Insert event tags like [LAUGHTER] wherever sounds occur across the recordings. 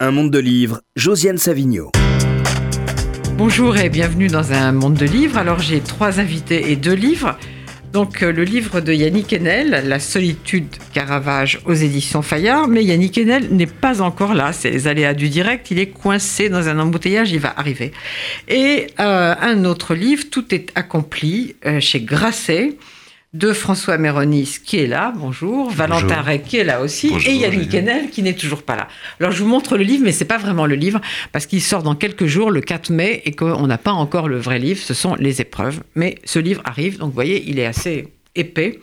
Un monde de livres, Josiane Savigno. Bonjour et bienvenue dans un monde de livres. Alors j'ai trois invités et deux livres. Donc euh, le livre de Yannick Enel, La solitude Caravage aux éditions Fayard. Mais Yannick Enel n'est pas encore là, c'est les aléas du direct. Il est coincé dans un embouteillage, il va arriver. Et euh, un autre livre, Tout est accompli, euh, chez Grasset de François Méronis qui est là, bonjour, Valentin Ray qui est là aussi, et Yannick Enel qui n'est toujours pas là. Alors je vous montre le livre, mais c'est pas vraiment le livre, parce qu'il sort dans quelques jours, le 4 mai, et qu'on n'a pas encore le vrai livre, ce sont les épreuves. Mais ce livre arrive, donc vous voyez, il est assez épais.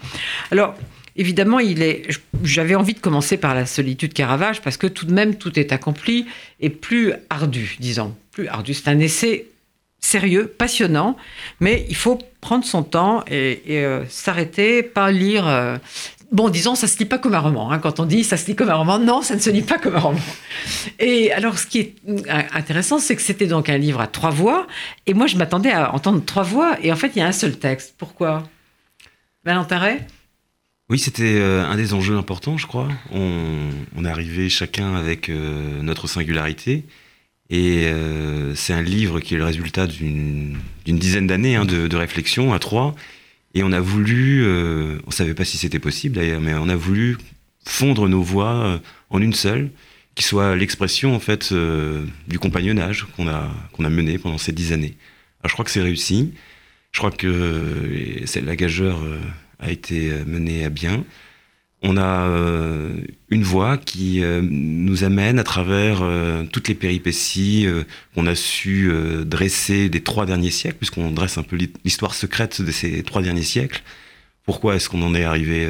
Alors, évidemment, il est. J'avais envie de commencer par la solitude Caravage parce que tout de même tout est accompli et plus ardu, disons, plus ardu. C'est un essai sérieux, passionnant, mais il faut prendre son temps et, euh, s'arrêter, pas lire. Euh, bon, disons, ça se lit pas comme un roman. Hein. Quand on dit ça se lit comme un roman, non, ça ne se lit pas comme un roman. Et alors, ce qui est euh, intéressant, c'est que c'était donc un livre à trois voix, et moi, je m'attendais à entendre trois voix, et en fait, il y a un seul texte. Pourquoi? Valentin oui, c'était un des enjeux importants, je crois. On, est arrivé chacun avec notre singularité. Et euh, c'est un livre qui est le résultat d'une dizaine d'années hein, de, réflexion à trois. Et on a voulu, euh, on savait pas si c'était possible d'ailleurs, mais on a voulu fondre nos voix euh, en une seule, qui soit l'expression en fait du compagnonnage qu'on a a mené pendant ces dix années. Je crois que c'est réussi. Je crois que la gageure a été menée à bien on a euh, une voix qui euh, nous amène à travers euh, toutes les péripéties qu'on a su dresser des trois derniers siècles, puisqu'on dresse un peu l'histoire secrète de ces trois derniers siècles. Pourquoi est-ce qu'on en est arrivé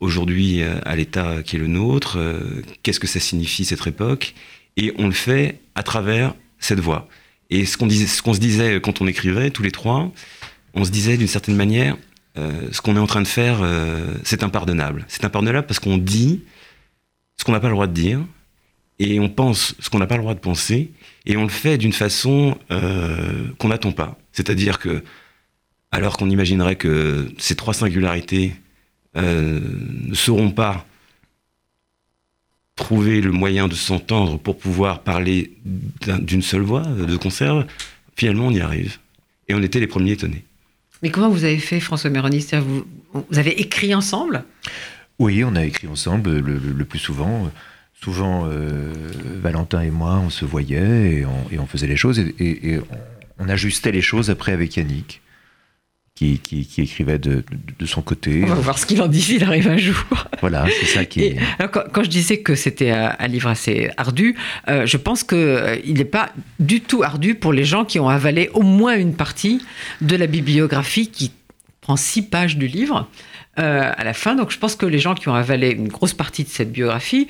aujourd'hui à l'état qui est le nôtre Qu'est-ce que ça signifie cette époque? Et on le fait à travers cette voix. Et ce qu'on se disait quand on écrivait, tous les trois, on se disait d'une certaine manière, euh, ce qu'on est en train de faire, euh, c'est impardonnable. C'est impardonnable parce qu'on dit ce qu'on n'a pas le droit de dire, et on pense ce qu'on n'a pas le droit de penser, et on le fait d'une façon euh, qu'on n'attend pas. C'est-à-dire que, alors qu'on imaginerait que ces trois singularités ne seront pas trouver le moyen de s'entendre pour pouvoir parler d'une seule voix, de conserve, finalement on y arrive. Et on était les premiers étonnés. Mais comment vous avez fait, François Méronis vous, avez écrit ensemble? Oui, on a écrit ensemble le, plus souvent. Souvent, euh, Valentin et moi, on se voyait et on, faisait les choses et, on, ajustait les choses après avec Yannick. Qui, qui, écrivait de, son côté. On va voir ce qu'il en dit s'il arrive un jour. Voilà, c'est ça qui. quand, je disais que c'était un, livre assez ardu, euh, je pense qu'il euh, n'est pas du tout ardu pour les gens qui ont avalé au moins une partie de la bibliographie qui prend six pages du livre. Euh, à la fin. Donc je pense que les gens qui ont avalé une grosse partie de cette biographie,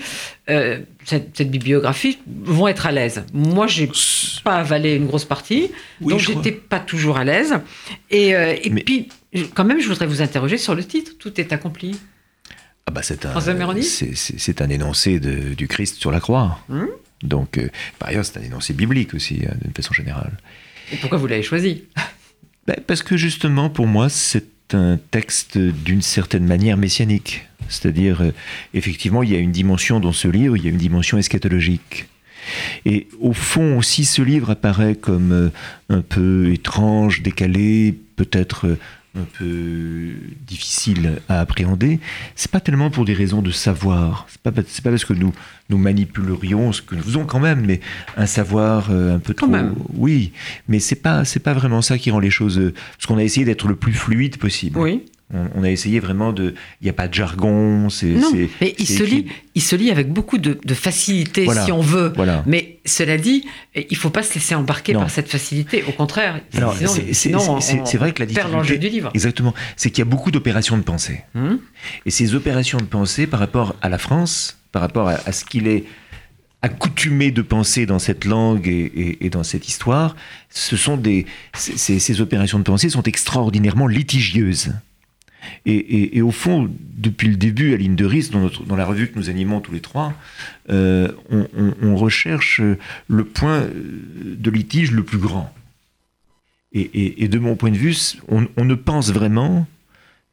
euh, cette, bibliographie, vont être à l'aise. Moi, j'ai pas avalé une grosse partie, donc j'étais pas toujours à l'aise. Et, euh, et puis, quand même, je voudrais vous interroger sur le titre. Tout est accompli. Ah bah c'est un, c'est, un énoncé de, du Christ sur la croix. Hmm donc, par ailleurs, c'est un énoncé biblique aussi, hein, d'une façon générale. Et pourquoi vous l'avez choisi? Ben, Parce que justement, pour moi, c'est un texte d'une certaine manière messianique. C'est-à-dire, euh, effectivement, il y a une dimension dans ce livre, il y a une dimension eschatologique. Et au fond aussi, ce livre apparaît comme euh, un peu étrange, décalé, peut-être euh, un peu difficile à appréhender, c'est pas tellement pour des raisons de savoir. C'est pas, pas parce que nous, nous manipulerions ce que nous faisons quand même, mais un savoir euh, un peu trop. Oui, mais c'est pas, c'est pas vraiment ça qui rend les choses. Euh, parce qu'on a essayé d'être le plus fluide possible. Oui. On, a essayé vraiment de. Il n'y a pas de jargon. C'est, non, mais il se, lit, il se lit avec beaucoup de, facilité, si on veut. Voilà. Mais cela dit, il ne faut pas se laisser embarquer par cette facilité. Au contraire, c'est, vrai que la difficulté. du livre. Exactement. C'est qu'il y a beaucoup d'opérations de pensée. Hum. Et ces opérations de pensée, par rapport à la France, par rapport à, ce qu'il est accoutumé de penser dans cette langue et, dans cette histoire, ce sont des, ces, ces opérations de pensée sont extraordinairement litigieuses. Et, au fond, depuis le début, à Ligne de Risque, dans, dans, la revue que nous animons tous les trois, euh, on, recherche le point de litige le plus grand. Et, de mon point de vue, on, ne pense vraiment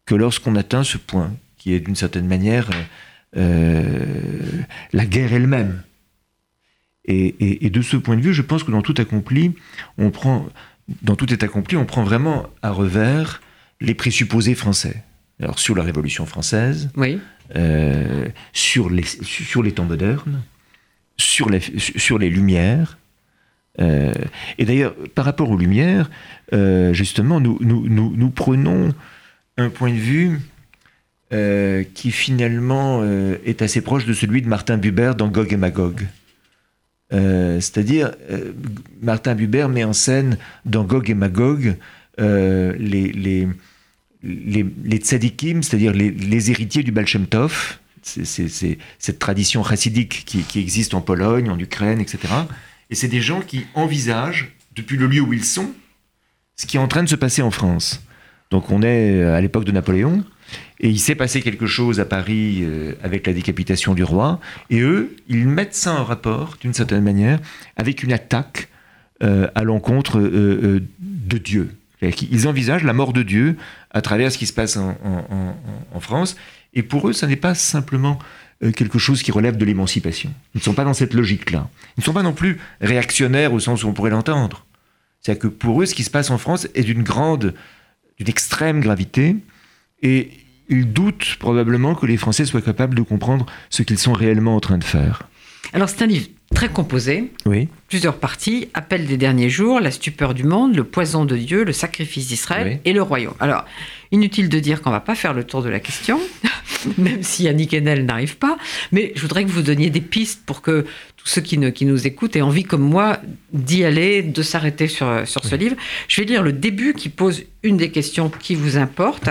que lorsqu'on atteint ce point, qui est d'une certaine manière euh, la guerre elle-même. Et, de ce point de vue, je pense que dans tout accompli, on prend, dans tout est accompli, on prend vraiment à revers les présupposés français. Alors sur la Révolution française, oui. Euh, sur, les, sur les temps modernes, sur les, sur les Lumières. Euh, et d'ailleurs, par rapport aux Lumières, euh, justement, nous, nous, nous, nous, prenons un point de vue qui finalement est assez proche de celui de Martin Buber dans Gog et Magog. C'est-à-dire, Martin Buber met en scène dans Gog et Magog les, les les, c'est-à-dire les, héritiers du Baal Shem Tov, c'est cette tradition chassidique qui, existe en Pologne, en Ukraine, etc. Et c'est des gens qui envisagent, depuis le lieu où ils sont, ce qui est en train de se passer en France. Donc on est à l'époque de Napoléon, et il s'est passé quelque chose à Paris euh, avec la décapitation du roi, et eux, ils mettent ça en rapport, d'une certaine manière, avec une attaque euh, à l'encontre euh, de Dieu. Ils envisagent la mort de Dieu à travers ce qui se passe en, France. Et pour eux, ça n'est pas simplement euh, quelque chose qui relève de l'émancipation. Ils ne sont pas dans cette logique-là. Ils ne sont pas non plus réactionnaires au sens où on pourrait l'entendre. C'est-à-dire que pour eux, ce qui se passe en France est d'une grande, d'une extrême gravité. Et ils doutent probablement que les Français soient capables de comprendre ce qu'ils sont réellement en train de faire. Alors c'est un livre très composé, oui. plusieurs parties, Appel des derniers jours, La stupeur du monde, Le poison de Dieu, Le sacrifice d'Israël et Le royaume. Alors, inutile de dire qu'on va pas faire le tour de la question, [LAUGHS] même si Yannick Enel n'arrive pas, mais je voudrais que vous donniez des pistes pour que tous ceux qui, qui nous écoutent aient envie, comme moi, d'y aller, de s'arrêter sur, sur ce livre. Je vais lire le début qui pose une des questions qui vous importe.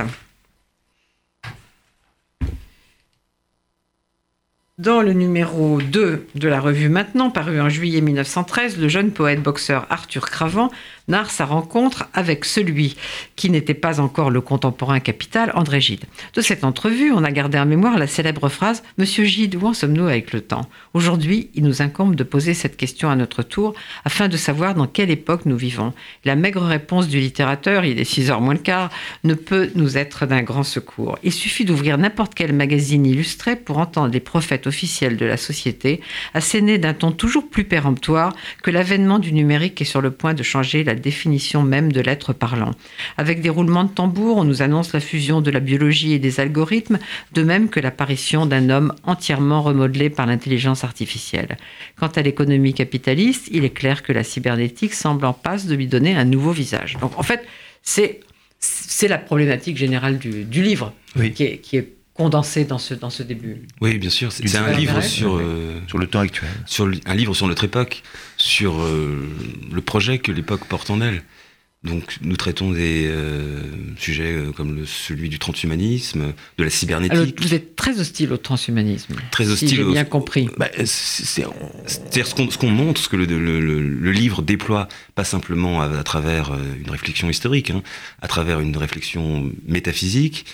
Dans le numéro 2 de la revue Maintenant, paru en juillet 1913, le jeune poète boxeur Arthur Cravant narre sa rencontre avec celui qui n'était pas encore le contemporain capital, André Gide. De cette entrevue, on a gardé en mémoire la célèbre phrase Monsieur Gide, où en sommes-nous avec le temps? Aujourd'hui, il nous incombe de poser cette question à notre tour afin de savoir dans quelle époque nous vivons. La maigre réponse du littérateur, il est 6 heures moins le quart, ne peut nous être d'un grand secours. Il suffit d'ouvrir n'importe quel magazine illustré pour entendre les prophètes officiels de la société asséner d'un ton toujours plus péremptoire que l'avènement du numérique est sur le point de changer la définition même de l'être parlant. Avec des roulements de tambour, on nous annonce la fusion de la biologie et des algorithmes, de même que l'apparition d'un homme entièrement remodelé par l'intelligence artificielle. Quant à l'économie capitaliste, il est clair que la cybernétique semble en passe de lui donner un nouveau visage. Donc en fait, c'est c'est la problématique générale du, livre qui, est, qui est condensé dans ce, dans ce début. Oui, bien sûr. C'est un livre sur, euh, sur le temps actuel. Sur, un livre sur notre époque, sur euh, le projet que l'époque porte en elle. Donc nous traitons des euh, sujets comme celui du transhumanisme, de la cybernétique. Alors, vous êtes très hostile au transhumanisme. Très hostile. Si j'ai bien compris. Bah, C'est-à-dire ce qu'on montre, ce que le, le, livre déploie, pas simplement à, travers une réflexion historique, hein, à travers une réflexion métaphysique,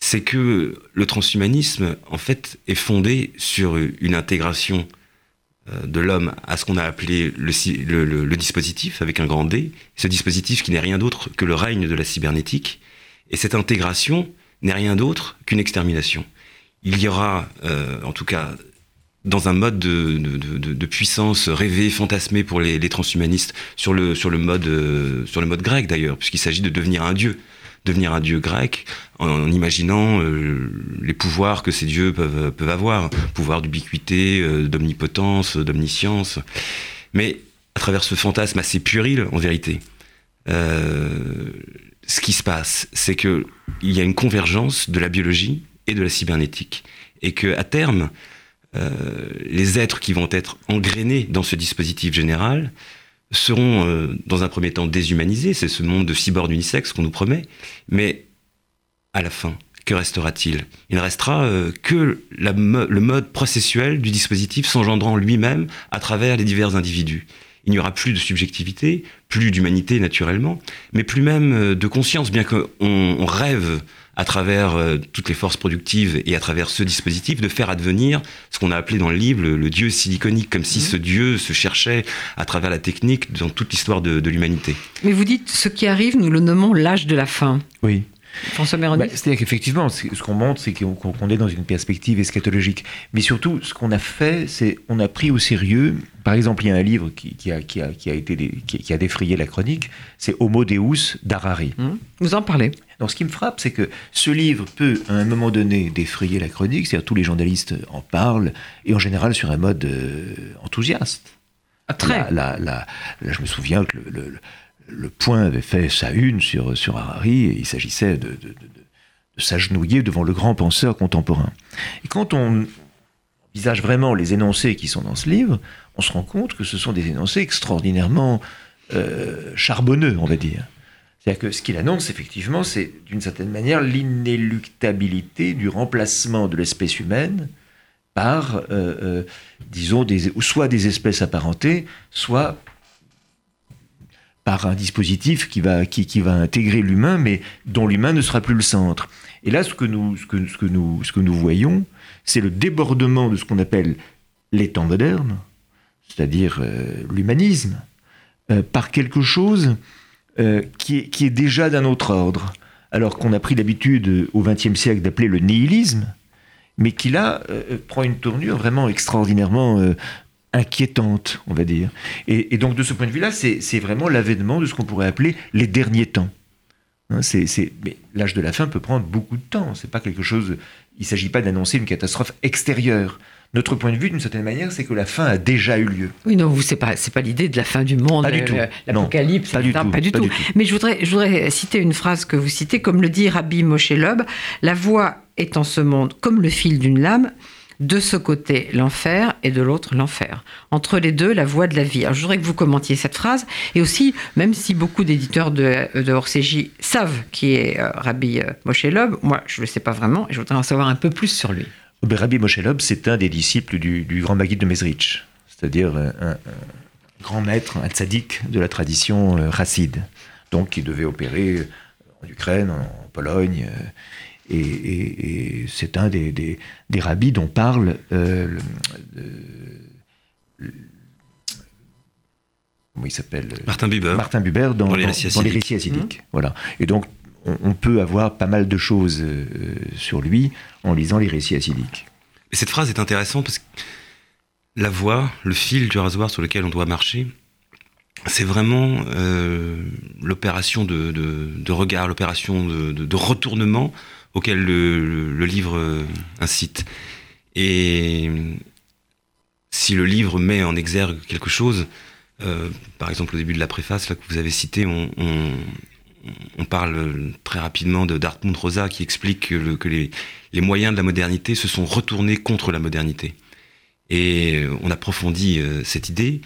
c'est que le transhumanisme, en fait, est fondé sur une intégration euh, de l'homme à ce qu'on a appelé le, dispositif, avec un grand D, ce dispositif qui n'est rien d'autre que le règne de la cybernétique, et cette intégration n'est rien d'autre qu'une extermination. Il y aura, euh, en tout cas, dans un mode de, puissance rêvé, fantasmé pour les, transhumanistes, euh, sur le mode grec d'ailleurs, puisqu'il s'agit de devenir un dieu devenir un dieu grec en, imaginant euh, les pouvoirs que ces dieux peuvent, avoir, pouvoir d'ubiquité, euh, d'omnipotence, d'omniscience. Mais à travers ce fantasme assez puéril, en vérité, euh, ce qui se passe, c'est qu'il y a une convergence de la biologie et de la cybernétique. Et que à terme, les êtres qui vont être engrainés dans ce dispositif général seront euh, dans un premier temps déshumanisés, c'est ce monde de cyborg unisexe qu'on nous promet, mais à la fin, que restera-t-il? Il ne restera euh, que le mode processuel du dispositif s'engendrant lui-même à travers les divers individus. Il n'y aura plus de subjectivité, plus d'humanité naturellement, mais plus même euh, de conscience, bien qu'on rêve à travers euh, toutes les forces productives et à travers ce dispositif, de faire advenir ce qu'on a appelé dans le livre le, dieu siliconique, comme si mmh. ce dieu se cherchait à travers la technique dans toute l'histoire de, l'humanité. Mais vous dites, ce qui arrive, nous le nommons l'âge de la fin. Oui. François Méroni bah, C'est-à-dire qu'effectivement, ce qu'on montre, c'est qu'on est dans une perspective eschatologique. Mais surtout, ce qu'on a fait, c'est on a pris au sérieux, par exemple, il y a un livre qui, a, qui a, été qui, a défrayé la chronique, c'est Homo Deus d'Harari. Mmh. Vous en parlez donc ce qui me frappe, c'est que ce livre peut, à un moment donné, défrayer la chronique, c'est-à-dire tous les journalistes en parlent, et en général sur un mode euh, enthousiaste. Ah, très. Là, je me souviens que le, le, Point avait fait sa une sur, sur Harari, et il s'agissait de, de, de s'agenouiller devant le grand penseur contemporain. Et quand on envisage vraiment les énoncés qui sont dans ce livre, on se rend compte que ce sont des énoncés extraordinairement euh, charbonneux, on va dire. C'est-à-dire que ce qu'il annonce, effectivement, c'est d'une certaine manière l'inéluctabilité du remplacement de l'espèce humaine par, euh, euh, disons, soit des espèces apparentées, soit par un dispositif qui va, qui, qui va intégrer l'humain, mais dont l'humain ne sera plus le centre. Et là, ce que nous, ce que, ce que nous, ce que nous voyons, c'est le débordement de ce qu'on appelle les temps modernes, c'est-à-dire euh, l'humanisme, par quelque chose euh, qui, est, déjà d'un autre ordre, alors qu'on a pris l'habitude au XXe siècle d'appeler le nihilisme, mais qui là euh, prend une tournure vraiment extraordinairement euh, inquiétante, on va dire. Et, donc de ce point de vue-là, c'est vraiment l'avènement de ce qu'on pourrait appeler les derniers temps. Hein, mais l'âge de la fin peut prendre beaucoup de temps. C'est pas quelque chose. Il ne s'agit pas d'annoncer une catastrophe extérieure notre point de vue, d'une certaine manière, c'est que la fin a déjà eu lieu. Oui, non, ce n'est pas, pas l'idée de la fin du monde, l'apocalypse, pas, du tout, pas, du tout. Mais je voudrais, je voudrais citer une phrase que vous citez, comme le dit Rabbi Moshe Lob, la voix est en ce monde comme le fil d'une lame, de ce côté l'enfer et de l'autre l'enfer. Entre les deux, la voie de la vie. Alors, je voudrais que vous commentiez cette phrase. Et aussi, même si beaucoup d'éditeurs de, de Orségie savent qui est euh, Rabbi euh, Moshe Lob, moi, je ne le sais pas vraiment et je voudrais en savoir un peu plus sur lui. Rabbi Moshe Lob, c'est un des disciples du, grand Maguide de Mezrich, c'est-à-dire un, grand maître, un tzaddik de la tradition euh, racide, donc qui devait opérer en Ukraine, en Pologne. Euh, et, c'est un des, des, rabbis dont parle euh, comment il s'appelle Martin Buber. Martin Buber dans, les récits acidiques. Voilà. Et donc on, peut avoir pas mal de choses euh, sur lui en lisant les récits acidiques. Et cette phrase est intéressante parce que la voie, le fil du rasoir sur lequel on doit marcher, c'est vraiment euh, l'opération de, regard, l'opération de, retournement auquel le, livre euh, incite. Et si le livre met en exergue quelque chose, par exemple au début de la préface là, que vous avez cité, on, parle très rapidement de Dartmouth Rosa qui explique que, les, moyens de la modernité se sont retournés contre la modernité. Et euh, on approfondit euh, cette idée.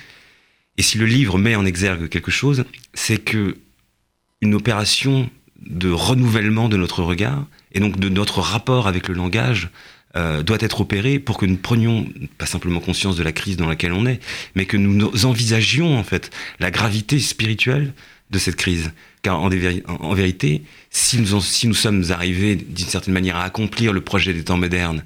Et si le livre met en exergue quelque chose, c'est que une opération de renouvellement de notre regard et donc de notre rapport avec le langage euh, doit être opérée pour que nous prenions pas simplement conscience de la crise dans laquelle on est, mais que nous envisagions en fait la gravité spirituelle de cette crise. Car en, vérité, si nous, si nous sommes arrivés d'une certaine manière à accomplir le projet des temps modernes,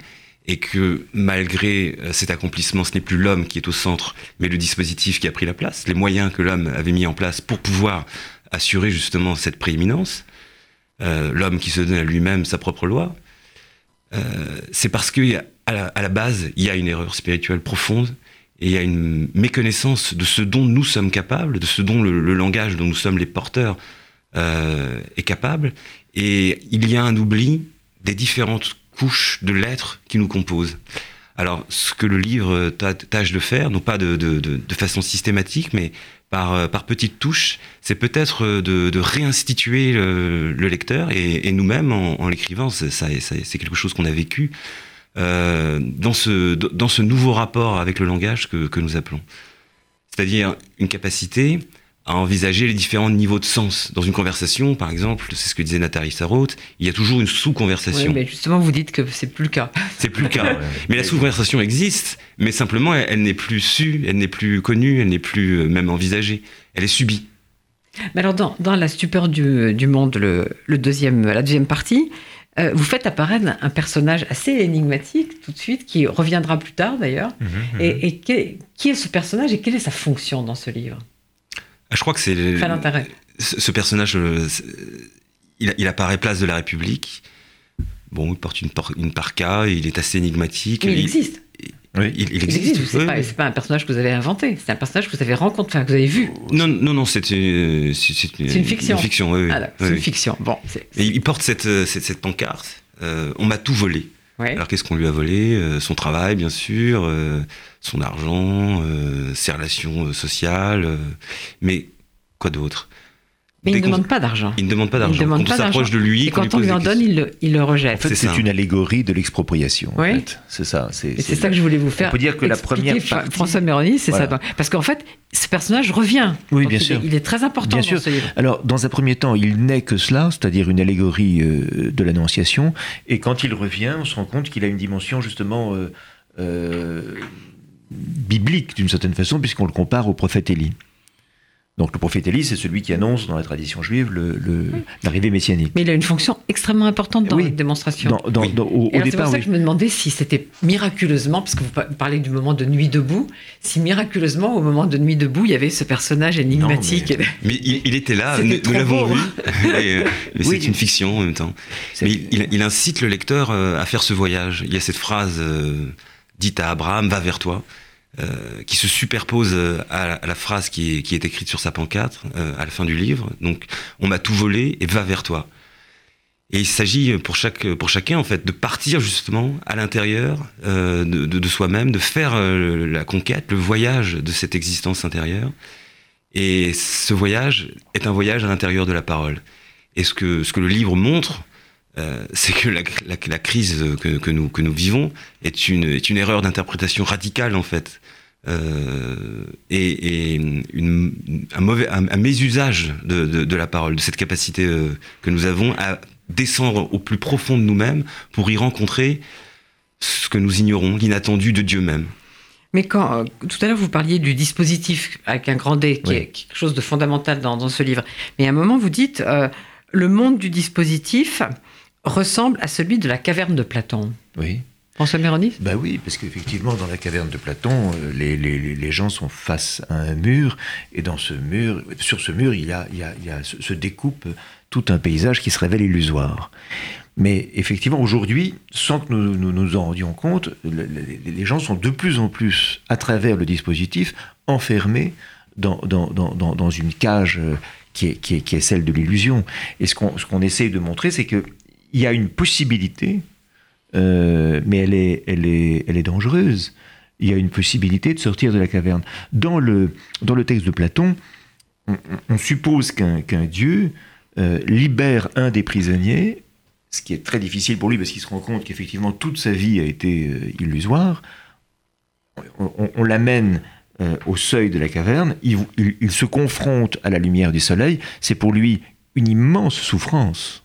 et que malgré euh, cet accomplissement, ce n'est plus l'homme qui est au centre, mais le dispositif qui a pris la place, les moyens que l'homme avait mis en place pour pouvoir assurer justement cette prééminence, euh, l'homme qui se donne à lui-même sa propre loi, euh, c'est parce qu'à la, à la base, il y a une erreur spirituelle profonde et il y a une méconnaissance de ce dont nous sommes capables, de ce dont le, langage dont nous sommes les porteurs euh, est capable. Et il y a un oubli des différentes couches de l'être qui nous composent. Alors, ce que le livre tâche de faire, non pas de, façon systématique, mais par, euh, par petites touches, c'est peut-être de, réinstituer le, lecteur et, nous-mêmes en, l'écrivant. C'est quelque chose qu'on a vécu euh, dans, ce, dans ce nouveau rapport avec le langage que nous appelons. C'est-à-dire une capacité à envisager les différents niveaux de sens. Dans une conversation, par exemple, c'est ce que disait Nathalie Sarraute, il y a toujours une sous-conversation. Oui, mais justement, vous dites que c'est plus le cas. C'est plus le cas. [LAUGHS] mais la sous-conversation existe, mais simplement, elle, n'est plus sue, elle n'est plus connue, elle n'est plus euh, même envisagée. Elle est subie. Mais alors, dans, dans La stupeur du, du monde, le, le, deuxième, la deuxième partie, euh, vous faites apparaître un personnage assez énigmatique tout de suite, qui reviendra plus tard d'ailleurs. Mhm, mhm. Et, qui, est, ce personnage et quelle est sa fonction dans ce livre? Je crois que c'est... Enfin, l'intérêt. Ce, personnage, euh, il, apparaît place de la République. Bon, il porte une, une parka, il est assez énigmatique. il existe. Oui. Il, existe. C'est pas, pas, un personnage que vous avez inventé, c'est un personnage que vous avez rencontré, que vous avez vu. Non, non, non, c'est une, une, fiction. Une fiction, oui. Ah, c'est une fiction. Bon, Et il porte cette, cette, cette pancarte. Euh, on m'a tout volé. Alors qu'est-ce qu'on lui a volé euh, Son travail, bien sûr, euh, son argent, ses relations sociales, mais quoi d'autre? Mais il ne demande pas d'argent. Il ne demande pas d'argent. Quand on s'approche de lui, et quand on lui en donne, il le, il le, rejette. En fait, c'est une allégorie de l'expropriation. Oui. C'est ça. C'est ça que je voulais vous faire. On peut dire que la première partie... François Méroni, c'est ça. Parce qu'en fait, ce personnage revient. Oui, bien sûr. il est très important bien dans ce livre. Alors, dans un premier temps, il n'est que cela, c'est-à-dire une allégorie euh, de l'Annonciation. Et quand il revient, on se rend compte qu'il a une dimension justement euh, euh, biblique d'une certaine façon, puisqu'on le compare au prophète Élie. Donc le prophète Élie, c'est celui qui annonce dans la tradition juive l'arrivée messianique. Mais il a une fonction extrêmement importante dans la démonstration. Dans, au, c'est pour ça que je me demandais si c'était miraculeusement, parce que vous parlez du moment de nuit debout, si miraculeusement, au moment de nuit debout, il y avait ce personnage énigmatique. mais, il, était là, nous, l'avons vu. [LAUGHS] Euh, mais c'est une fiction en même temps. Mais il, incite le lecteur euh, à faire ce voyage. Il y a cette phrase euh, dite à Abraham, va vers toi. Euh, qui se superpose euh, à la, phrase qui est, écrite sur sa pancarte euh, à la fin du livre. Donc, on m'a tout volé et va vers toi. Et il s'agit pour chaque pour chacun en fait de partir justement à l'intérieur de, de, de soi-même, de faire la conquête, le voyage de cette existence intérieure. Et ce voyage est un voyage à l'intérieur de la parole. Et ce que ce que le livre montre, euh, c'est que la, la, crise que, que, nous, que nous vivons est une, est une erreur d'interprétation radicale en fait. Euh, et, et une, un mauvais un, mésusage de, de, de, la parole, de cette capacité euh, que nous avons à descendre au plus profond de nous-mêmes pour y rencontrer ce que nous ignorons, l'inattendu de Dieu même. Mais quand euh, tout à l'heure vous parliez du dispositif avec un grand D, qui est quelque chose de fondamental dans, dans, ce livre, mais à un moment vous dites le monde du dispositif, ressemble à celui de la caverne de Platon. Oui. François Méroni? Ben oui, parce qu'effectivement, dans la caverne de Platon, euh, les, les, les, gens sont face à un mur, et dans ce mur, sur ce mur, il, y a, il, y a, il y a, se découpe tout un paysage qui se révèle illusoire. Mais effectivement, aujourd'hui, sans que nous, nous, nous en rendions compte, les gens sont de plus en plus, à travers le dispositif, enfermés dans, dans, dans, dans une cage euh, qui est, qui est, qui est celle de l'illusion. Et ce qu'on qu'on essaye de montrer, c'est que il y a une possibilité, euh, mais elle est, elle, est, elle est dangereuse. Il y a une possibilité de sortir de la caverne. Dans le, dans le texte de Platon, on, suppose qu'un dieu euh, libère un des prisonniers, ce qui est très difficile pour lui parce qu'il se rend compte qu'effectivement toute sa vie a été euh, illusoire. On, l'amène au seuil de la caverne, il, il se confronte à la lumière du soleil, c'est pour lui une immense souffrance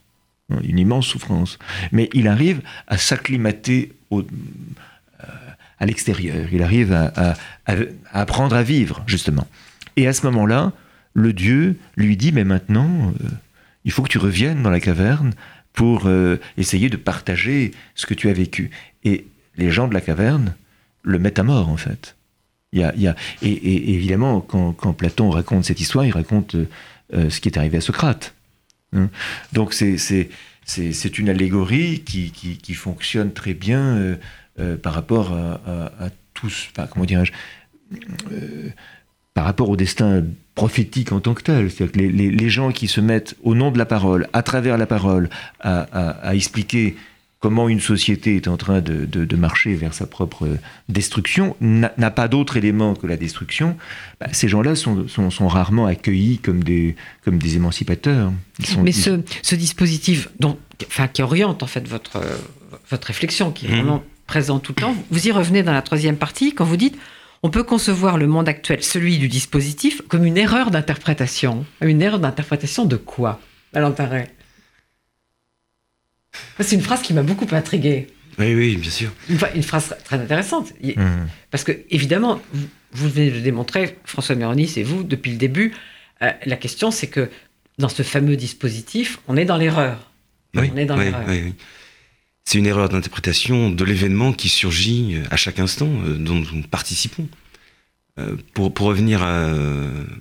une immense souffrance. Mais il arrive à s'acclimater euh, à l'extérieur, il arrive à, apprendre à vivre, justement. Et à ce moment-là, le Dieu lui dit, mais maintenant, euh, il faut que tu reviennes dans la caverne pour euh, essayer de partager ce que tu as vécu. Et les gens de la caverne le mettent à mort, en fait. Il y a, et, évidemment, quand, Platon raconte cette histoire, il raconte ce qui est arrivé à Socrate. Hein. Donc c'est une allégorie qui, qui, fonctionne très bien euh, euh, par rapport à, tous, comment dirais-je, euh, par rapport au destin prophétique en tant que tel. C'est-à-dire que les, les, les, gens qui se mettent au nom de la parole, à travers la parole, à, à expliquer comment une société est en train de, marcher vers sa propre destruction, n'a pas d'autre élément que la destruction, bah, ces gens-là sont, rarement accueillis comme des, comme des émancipateurs. Mais ce, dispositif dont, enfin, qui oriente en fait votre, votre réflexion, qui est mmh. vraiment présent tout le temps, vous y revenez dans la troisième partie quand vous dites on peut concevoir le monde actuel, celui du dispositif, comme une erreur d'interprétation. Une erreur d'interprétation de quoi Alain c'est une phrase qui m'a beaucoup intrigué. Oui, oui, bien sûr. Une, phrase très intéressante. Mmh. Parce que, évidemment, vous, venez de démontrer, François Méroni, c'est vous, depuis le début, euh, la question, c'est que dans ce fameux dispositif, on est dans l'erreur. Oui, on est dans l'erreur. Oui, c'est une erreur d'interprétation de l'événement qui surgit à chaque instant euh, dont nous participons. Euh, pour, pour, revenir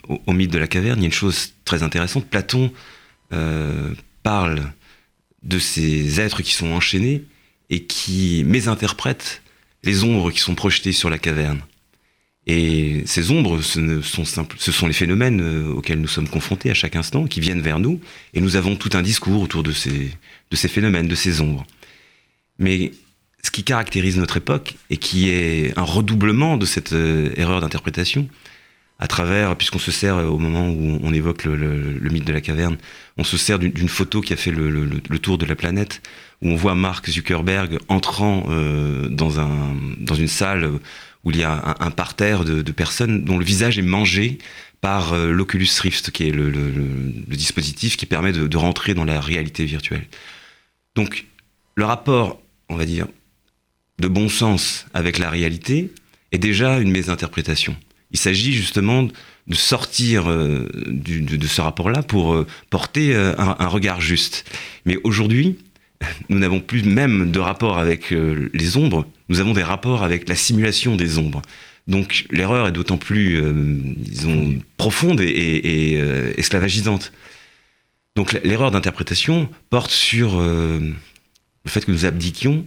au, mythe de la caverne, il y a une chose très intéressante. Platon parle de ces êtres qui sont enchaînés et qui mésinterprètent les ombres qui sont projetées sur la caverne. Et ces ombres, ce sont, ce sont les phénomènes euh, auxquels nous sommes confrontés à chaque instant, qui viennent vers nous, et nous avons tout un discours autour de ces, de ces phénomènes, de ces ombres. Mais ce qui caractérise notre époque, et qui est un redoublement de cette euh, erreur d'interprétation, à travers, puisqu'on se sert euh, au moment où on évoque le, mythe de la caverne, on se sert d'une photo qui a fait le, tour de la planète, où on voit Mark Zuckerberg entrant euh, dans, un, dans une salle où il y a un, parterre de, personnes dont le visage est mangé par euh, l'Oculus Rift, qui est le, dispositif qui permet de, de rentrer dans la réalité virtuelle. Donc, le rapport, on va dire, de bon sens avec la réalité est déjà une mésinterprétation. Il s'agit justement de sortir euh, de, ce rapport-là pour euh, porter euh, un, regard juste. Mais aujourd'hui, [LAUGHS] nous n'avons plus même de rapport avec les ombres, nous avons des rapports avec la simulation des ombres. Donc l'erreur est d'autant plus, profonde et, esclavagisante. Donc l'erreur d'interprétation porte sur le fait que nous abdiquions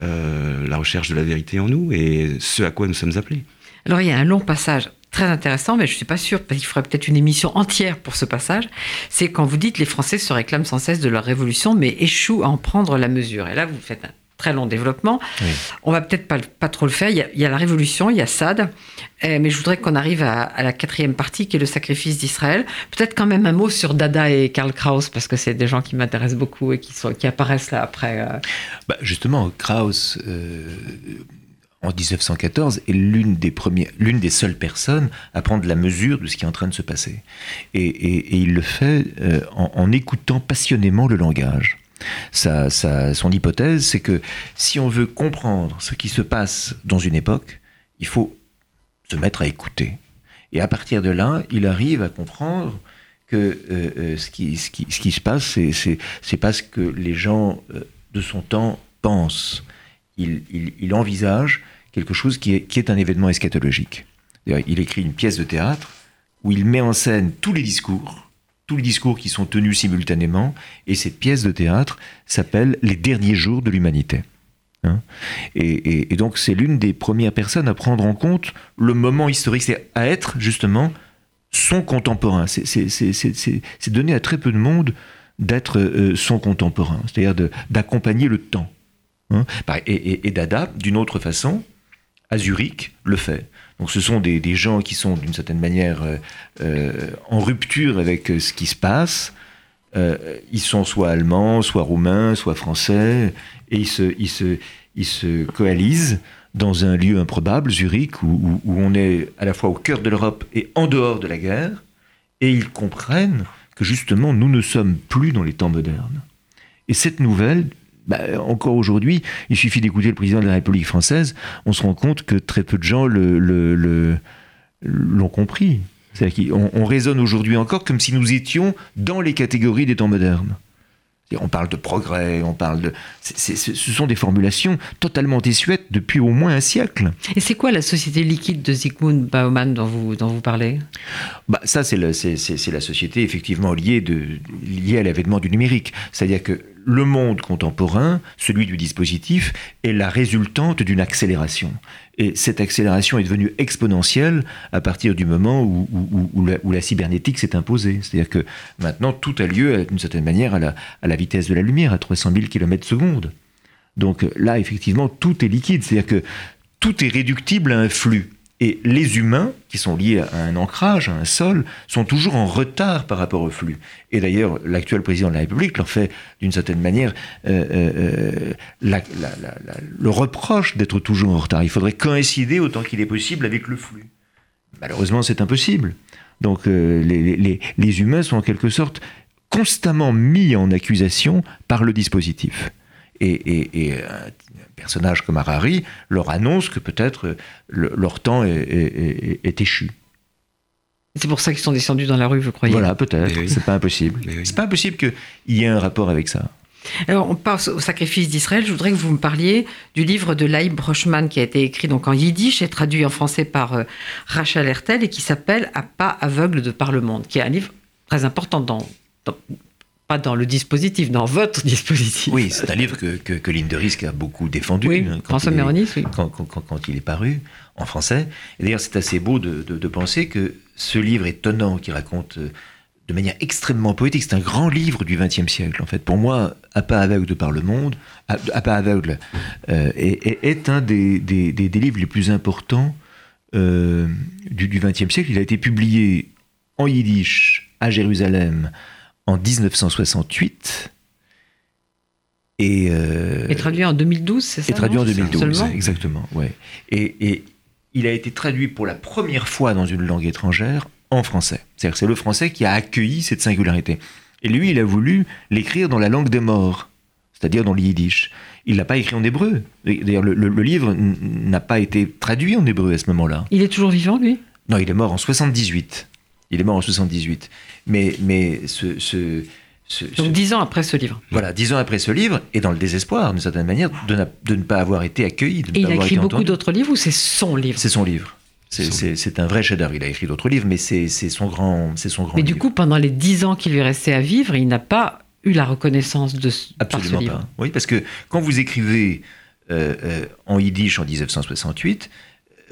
la recherche de la vérité en nous et ce à quoi nous sommes appelés. Alors il y a un long passage très intéressant, mais je ne suis pas sûre, parce qu'il faudrait peut-être une émission entière pour ce passage, c'est quand vous dites les Français se réclament sans cesse de leur révolution, mais échouent à en prendre la mesure. Et là, vous faites un très long développement. On va peut-être pas, pas trop le faire. Il y, a, la révolution, il y a Sade, eh, mais je voudrais qu'on arrive à, la quatrième partie qui est le sacrifice d'Israël. Peut-être quand même un mot sur Dada et Karl Kraus, parce que c'est des gens qui m'intéressent beaucoup et qui, sont, qui apparaissent là après. Euh. Bah justement, Kraus, euh, en 1914 est l'une des premières, l'une des seules personnes à prendre la mesure de ce qui est en train de se passer. Et, il le fait euh, en, écoutant passionnément le langage. son hypothèse, c'est que si on veut comprendre ce qui se passe dans une époque, il faut se mettre à écouter. Et à partir de là, il arrive à comprendre que euh, euh, ce, qui, se passe, c'est, c'est, pas ce que les gens de son temps pensent. Il, envisage quelque chose qui est, qui est un événement eschatologique. Il écrit une pièce de théâtre où il met en scène tous les discours, tous les discours qui sont tenus simultanément, et cette pièce de théâtre s'appelle Les derniers jours de l'humanité. Hein et, donc c'est l'une des premières personnes à prendre en compte le moment historique, c'est à être justement son contemporain. C'est donné à très peu de monde d'être euh, son contemporain, c'est-à-dire d'accompagner le temps. Hein et, Dada, d'une autre façon, à Zurich le fait. Donc ce sont des, gens qui sont d'une certaine manière euh, euh, en rupture avec euh, ce qui se passe. ils sont soit allemands, soit roumains, soit français, et ils se, coalisent dans un lieu improbable, Zurich, où on est à la fois au cœur de l'Europe et en dehors de la guerre, et ils comprennent que justement nous ne sommes plus dans les temps modernes. Et cette nouvelle bah, encore aujourd'hui, il suffit d'écouter le président de la République française, on se rend compte que très peu de gens l'ont le, le, compris. On, on raisonne aujourd'hui encore comme si nous étions dans les catégories des temps modernes. On parle de progrès, on parle de. ce sont des formulations totalement désuètes depuis au moins un siècle. Et c'est quoi la société liquide de Zygmunt Bauman dont vous, dont vous parlez? Bah, Ça, c'est la société effectivement liée, de, liée à l'avènement du numérique. C'est-à-dire que le monde contemporain, celui du dispositif, est la résultante d'une accélération. Et cette accélération est devenue exponentielle à partir du moment où, la, cybernétique s'est imposée. C'est-à-dire que maintenant, tout a lieu, d'une certaine manière, à la, vitesse de la lumière, à 300 000 km secondes. Donc là, effectivement, tout est liquide. C'est-à-dire que tout est réductible à un flux. Et les humains, qui sont liés à un ancrage, à un sol, sont toujours en retard par rapport au flux. Et d'ailleurs, l'actuel président de la République leur fait, d'une certaine manière, euh, euh, euh, le reproche d'être toujours en retard. Il faudrait coïncider autant qu'il est possible avec le flux. Malheureusement, c'est impossible. Donc, les humains sont en quelque sorte constamment mis en accusation par le dispositif. Et, un personnage comme Harari leur annonce que peut-être leur temps est, échu. C'est pour ça qu'ils sont descendus dans la rue, vous croyez? Voilà, peut-être. C'est pas impossible. C'est pas impossible qu'il y ait un rapport avec ça. Alors, on passe au sacrifice d'Israël. Je voudrais que vous me parliez du livre de Laïb Brochman qui a été écrit donc en yiddish et traduit en français par euh, Rachel Hertel et qui s'appelle À pas aveugle de par le monde, qui est un livre très important dans pas dans le dispositif, dans votre [LAUGHS] dispositif. Oui, c'est un livre que, que, que Linderisque a beaucoup défendu. Oui, hein, quand François Méronis, oui. quand, quand- quand- quand il est paru en français. Et d'ailleurs, c'est assez beau de, de- de penser que ce livre étonnant qui raconte euh, de manière extrêmement poétique, c'est un grand livre du XXe siècle. En fait, pour moi, À pas aveugle par le monde, À, À pas aveugle euh, est, un des, des- des- des livres les plus importants euh, du XXe siècle. Il a été publié en yiddish à Jérusalem en 1968. Et, euh, Et traduit en 2012, c'est ça et traduit en non? 2012, Seulement? exactement. Ouais. Et, et il a été traduit pour la première fois dans une langue étrangère en français. C'est-à-dire c'est le français qui a accueilli cette singularité. Et lui, il a voulu l'écrire dans la langue des morts, c'est-à-dire dans le yiddish. Il l'a pas écrit en hébreu. D'ailleurs, le, le- le livre n'a pas été traduit en hébreu à ce moment-là. Il est toujours vivant, lui? Non, il est mort en 78. Il est mort en 78. Mais, mais ce, ce, ce- ce- Donc dix ans après ce livre. voilà, dix ans après ce livre, et dans le désespoir, d'une certaine manière, de, n'a- de ne pas avoir été accueilli. De ne Et il a avoir écrit beaucoup d'autres livres ou c'est son livre? C'est son livre. C'est- un vrai chef-d'œuvre. Il a écrit d'autres livres, mais c'est c'est son grand, c'est son grand. Mais du coup, pendant les dix ans qu'il lui restait à vivre, il n'a pas eu la reconnaissance de ce, par ce absolument livre. pas. Oui, parce que quand vous écrivez euh, euh, en yiddish en 1968,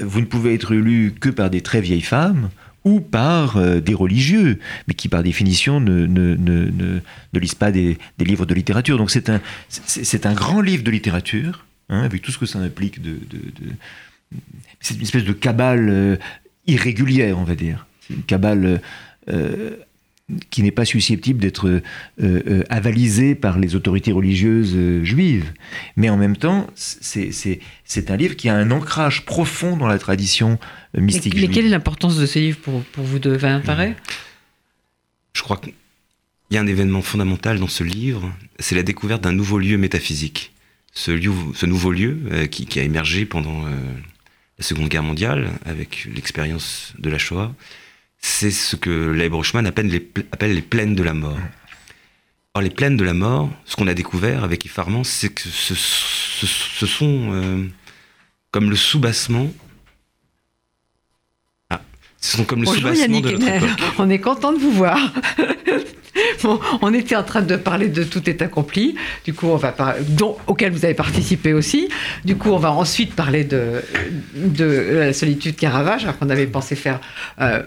euh, vous ne pouvez être lu que par des très vieilles femmes ou par euh, des religieux, mais qui par définition ne, lisent pas des, livres de littérature. Donc c'est un, grand livre de littérature, hein, avec tout ce que ça implique de... de, c'est une espèce de cabale euh, irrégulière, on va dire. Une cabale euh, qui n'est pas susceptible d'être euh, euh, avalisée par les autorités religieuses euh, juives. Mais en même temps, c'est c'est- c'est un livre qui a un ancrage profond dans la tradition euh, mystique mais quelle est l'importance de ce livre pour, pour vous deux, Valentin Paré Je crois qu'il y a un événement fondamental dans ce livre, c'est la découverte d'un nouveau lieu métaphysique. Ce, lieu, ce nouveau lieu euh, qui, qui a émergé pendant euh, la Seconde Guerre mondiale avec l'expérience de la Shoah, c'est ce que Leib Rochman appelle les, pla- appelle les plaines de la mort. Or, les plaines de la mort, ce qu'on a découvert avec effarement, c'est que ce, ce- ce sont euh, comme le soubassement. Ah, ce sont comme le Bonjour Yannick de notre époque. on est content de vous voir. [LAUGHS] Bon, on était en train de parler de Tout est accompli, du coup on va par- dont, auquel vous avez participé aussi. Du coup, on va ensuite parler de, de la solitude Caravage, alors qu'on avait pensé faire euh,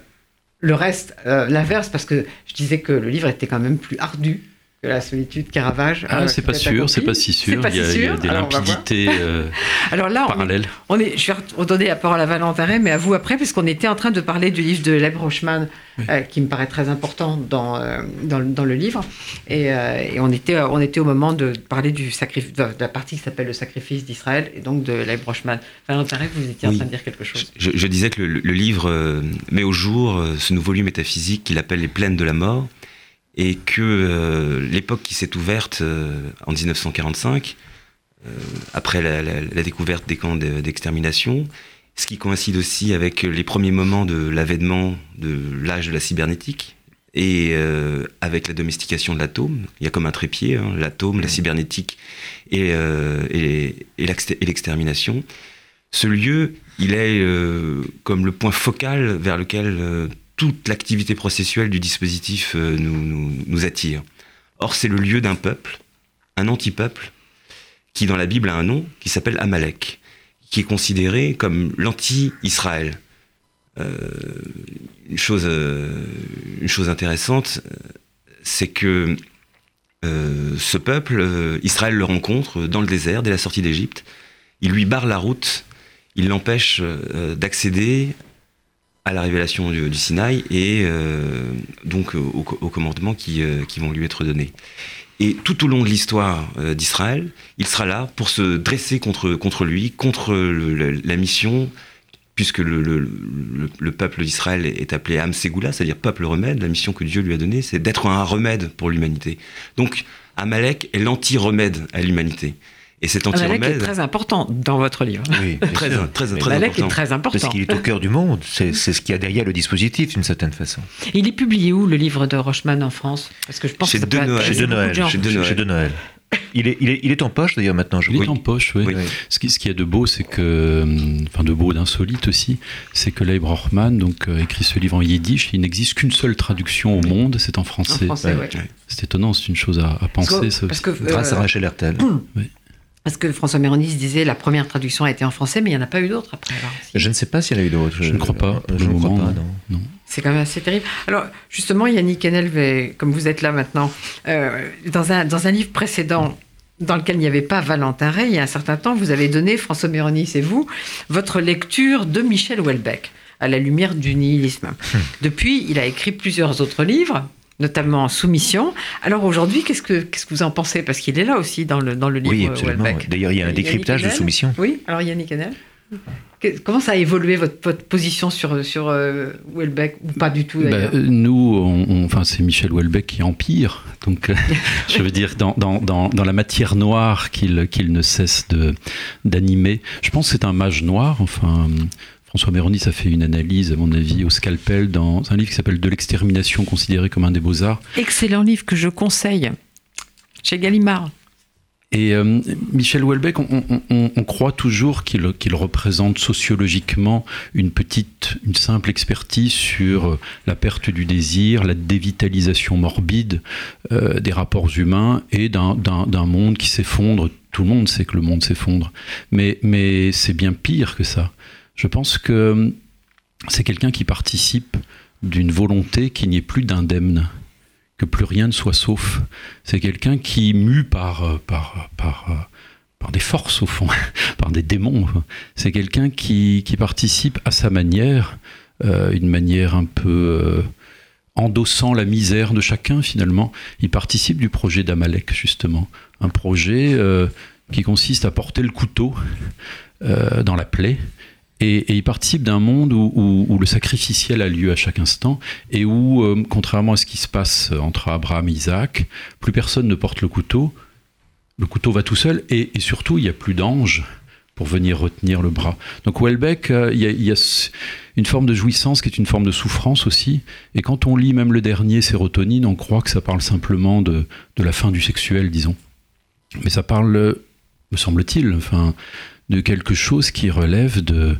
le reste, euh, l'inverse, parce que je disais que le livre était quand même plus ardu que la solitude Caravage. Ah, euh, c'est pas sûr, c'est pas si sûr. Il, y a, si il y a sûr. des Alors, limpidités euh, [LAUGHS] Alors là, on est- parallèles. on est, je vais redonner la parole à Valentin mais à vous après, puisqu'on était en train de parler du livre de Leb Rochman, euh, qui me paraît très important dans, euh, dans, le- dans le livre. Et, euh, et on, était, on était au moment de parler du sacrifice, de la partie qui s'appelle le sacrifice d'Israël, et donc de Leb Rochman. Valentin vous étiez en train de dire quelque chose. Je, je disais que le, le livre met au jour ce nouveau lieu métaphysique qu'il appelle les plaines de la mort, et que euh, l'époque qui s'est ouverte euh, en 1945, euh, après la, découverte des camps de- d'extermination, ce qui coïncide aussi avec les premiers moments de l'avènement de l'âge de la cybernétique, et avec la domestication de l'atome, il y a comme un trépied, hein, l'atome, la cybernétique et, et, et l'exter- et l'extermination. Ce lieu, il est comme le point focal vers lequel toute l'activité processuelle du dispositif euh, nous, attire. Or, c'est le lieu d'un peuple, un anti-peuple, qui dans la Bible a un nom, qui s'appelle Amalek, qui est considéré comme l'anti-Israël. Euh, une, chose, euh, une chose intéressante, c'est que ce peuple, Israël le rencontre dans le désert dès la sortie d'Égypte. Il lui barre la route, il l'empêche d'accéder à la révélation du, Sinaï et euh, donc aux au commandements qui, euh, qui vont lui être donnés. Et tout au long de l'histoire euh, d'Israël, il sera là pour se dresser contre, contre lui, contre la mission, puisque le, le- le- le peuple d'Israël est appelé Am Segula, c'est-à-dire peuple remède. La mission que Dieu lui a donnée, c'est d'être un remède pour l'humanité. Donc, Amalek est l'anti-remède à l'humanité. Et cet Amalek est anti-remède, très important dans votre livre. Oui, [LAUGHS] très, très, très, très est très important. Parce qu'il est au cœur du monde. C'est c'est ce qu'il y a derrière le dispositif, d'une certaine façon. Il est publié où le livre de Rochman en France? Parce que je pense Chez que De Noël. Chez De Noël. Chez De Noël. Chez De Noël. Il est, il, est, il est en poche d'ailleurs maintenant, je Il crois. est en poche, oui. Oui. Ce qui, ce qui est de beau, c'est que, hum, enfin de beau, d'insolite aussi, c'est que Leib Rochman donc euh, écrit ce livre en yiddish. Il n'existe qu'une seule traduction au monde, c'est en En français. français, ouais. ouais. C'est étonnant, c'est une chose à, à Parce penser. que, ça parce aussi. que, Grâce à euh, Rachel Hertel. [CLEARS THROAT] parce que François Méronis disait la première traduction a été en français, mais il n'y en a pas eu d'autres après. alors. Je ne sais pas s'il y en a eu d'autres. Je ne crois pas, Je ne crois moment, pas, non. non. C'est quand même assez terrible. Alors, justement, Yannick Enel, comme vous êtes là maintenant, euh, dans, un, dans un livre précédent dans lequel il n'y avait pas Valentin Ray, il y a un certain temps, vous avez donné, François Méronis et vous, votre lecture de Michel Houellebecq, à la lumière du nihilisme. Depuis, il a écrit plusieurs autres livres, notamment Soumission. Alors aujourd'hui, qu'est-ce que, qu'est-ce que vous en pensez? Parce qu'il est là aussi dans le, dans le livre Oui, absolument. Houellebecq. D'ailleurs, il y a un Yannick décryptage de soumission. Oui, alors Yannick Enel Comment ça a évolué votre, votre position sur, sur euh, Houellebecq Ou pas du tout d'ailleurs euh, nous, on- on- enfin, c'est Michel Houellebecq qui empire. Donc, euh, [LAUGHS] je veux dire, dans, dans, dans, dans la matière noire qu'il qu'il ne cesse de- d'animer. Je pense que c'est un mage noir. Enfin, euh, François Méronis a fait une analyse, à mon avis, au scalpel, dans un livre qui s'appelle De l'extermination, considéré comme un des beaux-arts. Excellent livre que je conseille chez Gallimard. Et euh, Michel Houellebecq, on, on- on- on croit toujours qu'il représente sociologiquement une petite, une simple expertise sur la perte du désir, la dévitalisation morbide euh, des rapports humains et d'un- monde qui s'effondre. Tout le monde sait que le monde s'effondre. Mais, mais c'est bien pire que ça. Je pense que euh, c'est quelqu'un qui participe d'une volonté qu'il n'y ait plus d'indemne, que plus rien ne soit sauf. C'est quelqu'un qui, mu par, euh, par, par, euh, par des forces, au fond, [LAUGHS] par des démons, c'est quelqu'un qui, qui participe à sa manière, euh, une manière un peu euh, endossant la misère de chacun, finalement. Il participe du projet d'Amalek, justement. Un projet euh, qui consiste à porter le couteau euh, dans la plaie. Et, il participe d'un monde où, le sacrificiel a lieu à chaque instant et où, euh, contrairement à ce qui se passe entre Abraham et Isaac, plus personne ne porte le couteau. Le couteau va tout seul et, surtout, il n'y a plus d'ange pour venir retenir le bras. Donc Welbeck, euh, il y, y a une forme de jouissance qui est une forme de souffrance aussi. Et quand on lit même le dernier, Sérotonine, on croit que ça parle simplement de, de la fin du sexuel, disons. Mais ça parle, euh, me semble-t-il, enfin, de quelque chose qui relève de...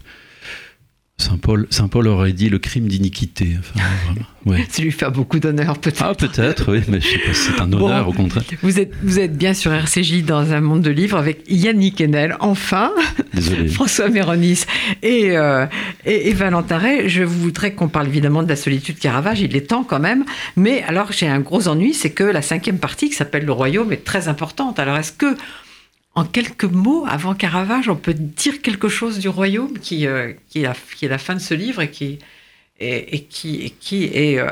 Saint Paul, Saint Paul aurait dit le crime d'iniquité. Enfin, [LAUGHS] vraiment, ouais. Ça lui fait beaucoup d'honneur, peut-être. Ah, peut-être, oui, mais je sais pas si c'est un honneur, Bon. au contraire. Vous êtes, vous êtes bien sur RCJ dans un monde de livres avec Yannick Enel, enfin, Désolé. [LAUGHS] François Méronis et, euh, et, et Valentin Ray. Je voudrais qu'on parle évidemment de la solitude Caravage, il est temps quand même. Mais alors, j'ai un gros ennui, c'est que la cinquième partie, qui s'appelle Le Royaume, est très importante. Alors, est-ce que, en quelques mots, avant Caravage, on peut dire quelque chose du Royaume, qui, euh, est, la, fin de ce livre et qui, est, euh,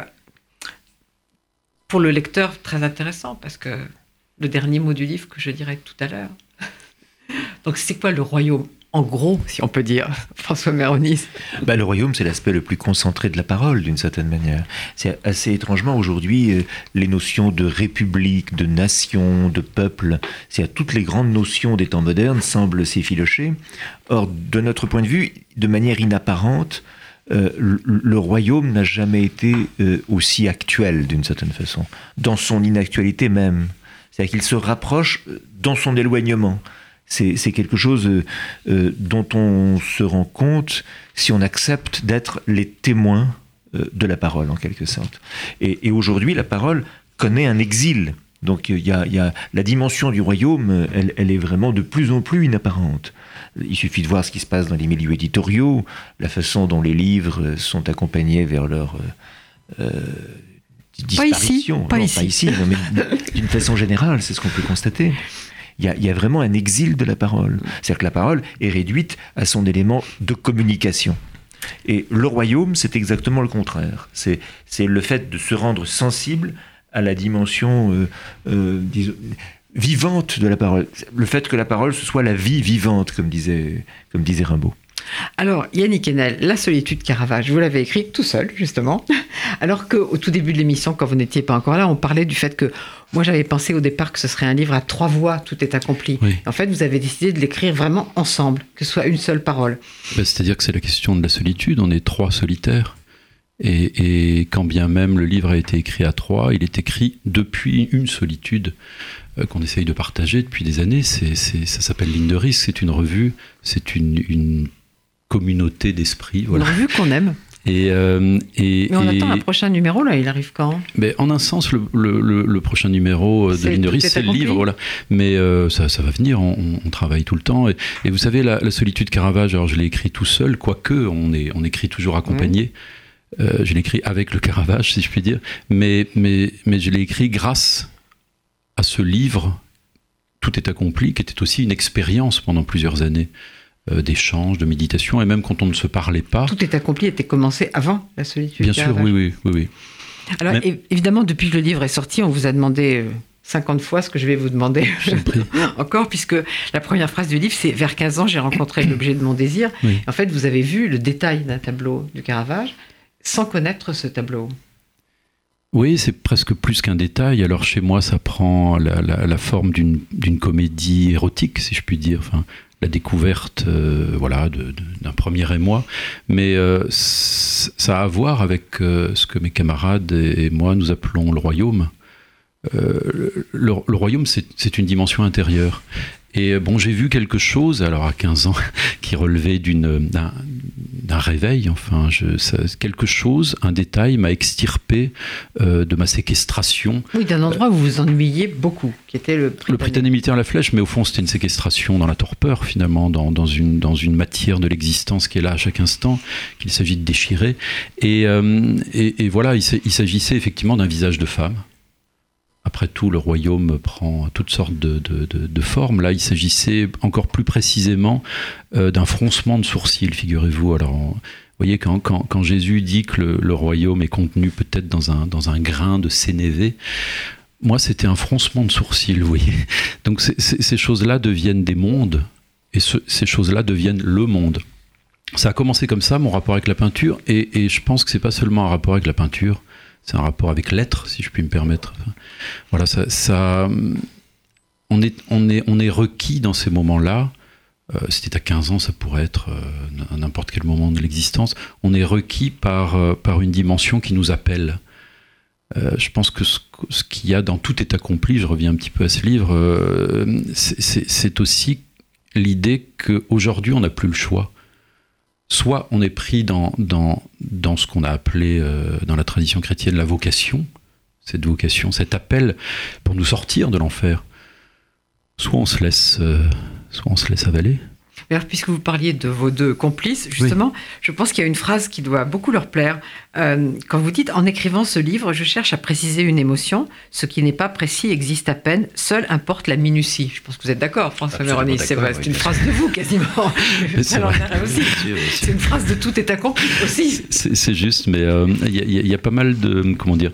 pour le lecteur, très intéressant, parce que le dernier mot du livre que je dirais tout à l'heure. [LAUGHS] Donc, c'est quoi le Royaume? En gros, si on peut dire, [LAUGHS] François Méronis. Bah, le royaume, c'est l'aspect le plus concentré de la parole, d'une certaine manière. C'est assez étrangement aujourd'hui, euh, les notions de république, de nation, de peuple, c'est toutes les grandes notions des temps modernes semblent s'effilocher. Or, de notre point de vue, de manière inapparente, euh, le, royaume n'a jamais été euh, aussi actuel, d'une certaine façon, dans son inactualité même. C'est-à-dire qu'il se rapproche dans son éloignement. C'est quelque chose euh, euh, dont on se rend compte si on accepte d'être les témoins euh, de la parole, en quelque sorte. Et, et aujourd'hui, la parole connaît un exil. Donc il y a, il y a la dimension du royaume, elle, elle est vraiment de plus en plus inapparente. Il suffit de voir ce qui se passe dans les milieux éditoriaux, la façon dont les livres sont accompagnés vers leur euh, euh, Pas ici, disparition. pas Non, ici. mais [LAUGHS] d'une façon générale, c'est ce qu'on peut constater. Il y, a, y a vraiment un exil de la parole. C'est-à-dire que la parole est réduite à son élément de communication. Et le royaume, c'est exactement le contraire. C'est c'est le fait de se rendre sensible à la dimension euh, euh, disons, vivante de la parole. Le fait que la parole, ce soit la vie vivante, comme disait, comme disait Rimbaud. Alors, Yannick Enel, La solitude Caravage, vous l'avez écrit tout seul, justement. [LAUGHS] Alors qu'au tout début de l'émission, quand vous n'étiez pas encore là, on parlait du fait que moi j'avais pensé au départ que ce serait un livre à trois voix, tout est accompli. Oui. En fait, vous avez décidé de l'écrire vraiment ensemble, que ce soit une seule parole. Bah, C'est-à-dire que c'est la question de la solitude. On est trois solitaires. Et, quand bien même le livre a été écrit à trois, il est écrit depuis une solitude euh, qu'on essaye de partager depuis des années. Ça s'appelle Ligne de risque, c'est une revue, c'est une, communauté d'esprit. Voilà. Une revue qu'on aime. Et, euh, et, Mais on attend un prochain numéro, là, il arrive quand? Mais En un sens, le, le, prochain numéro de Ligne de risque, c'est le livre. Voilà. Mais euh, ça, ça, va venir, on, travaille tout le temps. Et, vous savez, la, solitude Caravage, alors je l'ai écrit tout seul, quoique on, est, on écrit toujours accompagné. Euh, je l'ai écrit avec le Caravage, si je puis dire, mais, mais, mais je l'ai écrit grâce à ce livre, Tout est accompli, qui était aussi une expérience pendant plusieurs années euh, d'échange, de méditation, et même quand on ne se parlait pas. Tout est accompli était commencé avant la solitude. Bien sûr, oui, oui, oui, oui. Alors évidemment, depuis que le livre est sorti, on vous a demandé 50 euh, fois ce que je vais vous demander [LAUGHS] encore, puisque la première phrase du livre, c'est Vers 15 ans, j'ai rencontré l'objet de mon désir. En fait, vous avez vu le détail d'un tableau du Caravage sans connaître ce tableau. Oui, c'est presque plus qu'un détail. Alors chez moi, ça prend la, forme d'une comédie érotique, si je puis dire. Enfin, la découverte euh, voilà, d'un premier émoi. Mais euh, ça a à voir avec euh, ce que mes camarades et, moi nous appelons le royaume. le, royaume, c'est une dimension intérieure. Et bon, j'ai vu quelque chose, alors à 15 ans, [LAUGHS] qui relevait d'un d'un réveil, enfin, je, quelque chose, un détail m'a extirpé euh, de ma séquestration. Oui, d'un endroit où vous vous ennuyiez beaucoup, qui était le Le Britannique militaire à la flèche, mais au fond, c'était une séquestration dans la torpeur, finalement, dans, dans, une, dans une matière de l'existence qui est là à chaque instant, qu'il s'agit de déchirer. Et, euh, et, et voilà, il s'agissait effectivement d'un visage de femme. Après tout, le royaume prend toutes sortes de, formes. Là, il s'agissait encore plus précisément euh, d'un froncement de sourcils, figurez-vous. Alors, vous voyez, quand, Jésus dit que le, royaume est contenu peut-être dans un, dans un grain de sénévé, moi, c'était un froncement de sourcils, vous voyez. [LAUGHS] Donc, ces choses-là deviennent des mondes, et ces choses-là deviennent le monde. Ça a commencé comme ça, mon rapport avec la peinture, et, et je pense que c'est pas seulement un rapport avec la peinture, c'est un rapport avec l'être, si je puis me permettre. Voilà, ça, on, est, on, est, on est requis dans ces moments-là. Euh, c'était à 15 ans, ça pourrait être euh, n'importe quel moment de l'existence. On est requis par, euh, par une dimension qui nous appelle. je pense que ce, ce qu'il y a dans Tout est accompli, je reviens un petit peu à ce livre, c'est aussi l'idée qu'aujourd'hui on n'a plus le choix soit on est pris dans, dans, dans ce qu'on a appelé euh, dans la tradition chrétienne la vocation, cette vocation, cet appel pour nous sortir de l'enfer, soit euh, soit on se laisse avaler puisque vous parliez de vos deux complices, justement, je pense qu'il y a une phrase qui doit beaucoup leur plaire. Euh, quand vous dites En écrivant ce livre, je cherche à préciser une émotion. Ce qui n'est pas précis existe à peine. Seul importe la minutie. Je pense que vous êtes d'accord, François Méroni. C'est vrai, c'est une phrase de vous [LAUGHS] quasiment. C'est une phrase de tout est accompli aussi. C'est juste, mais euh, il y, a pas mal de. Comment dire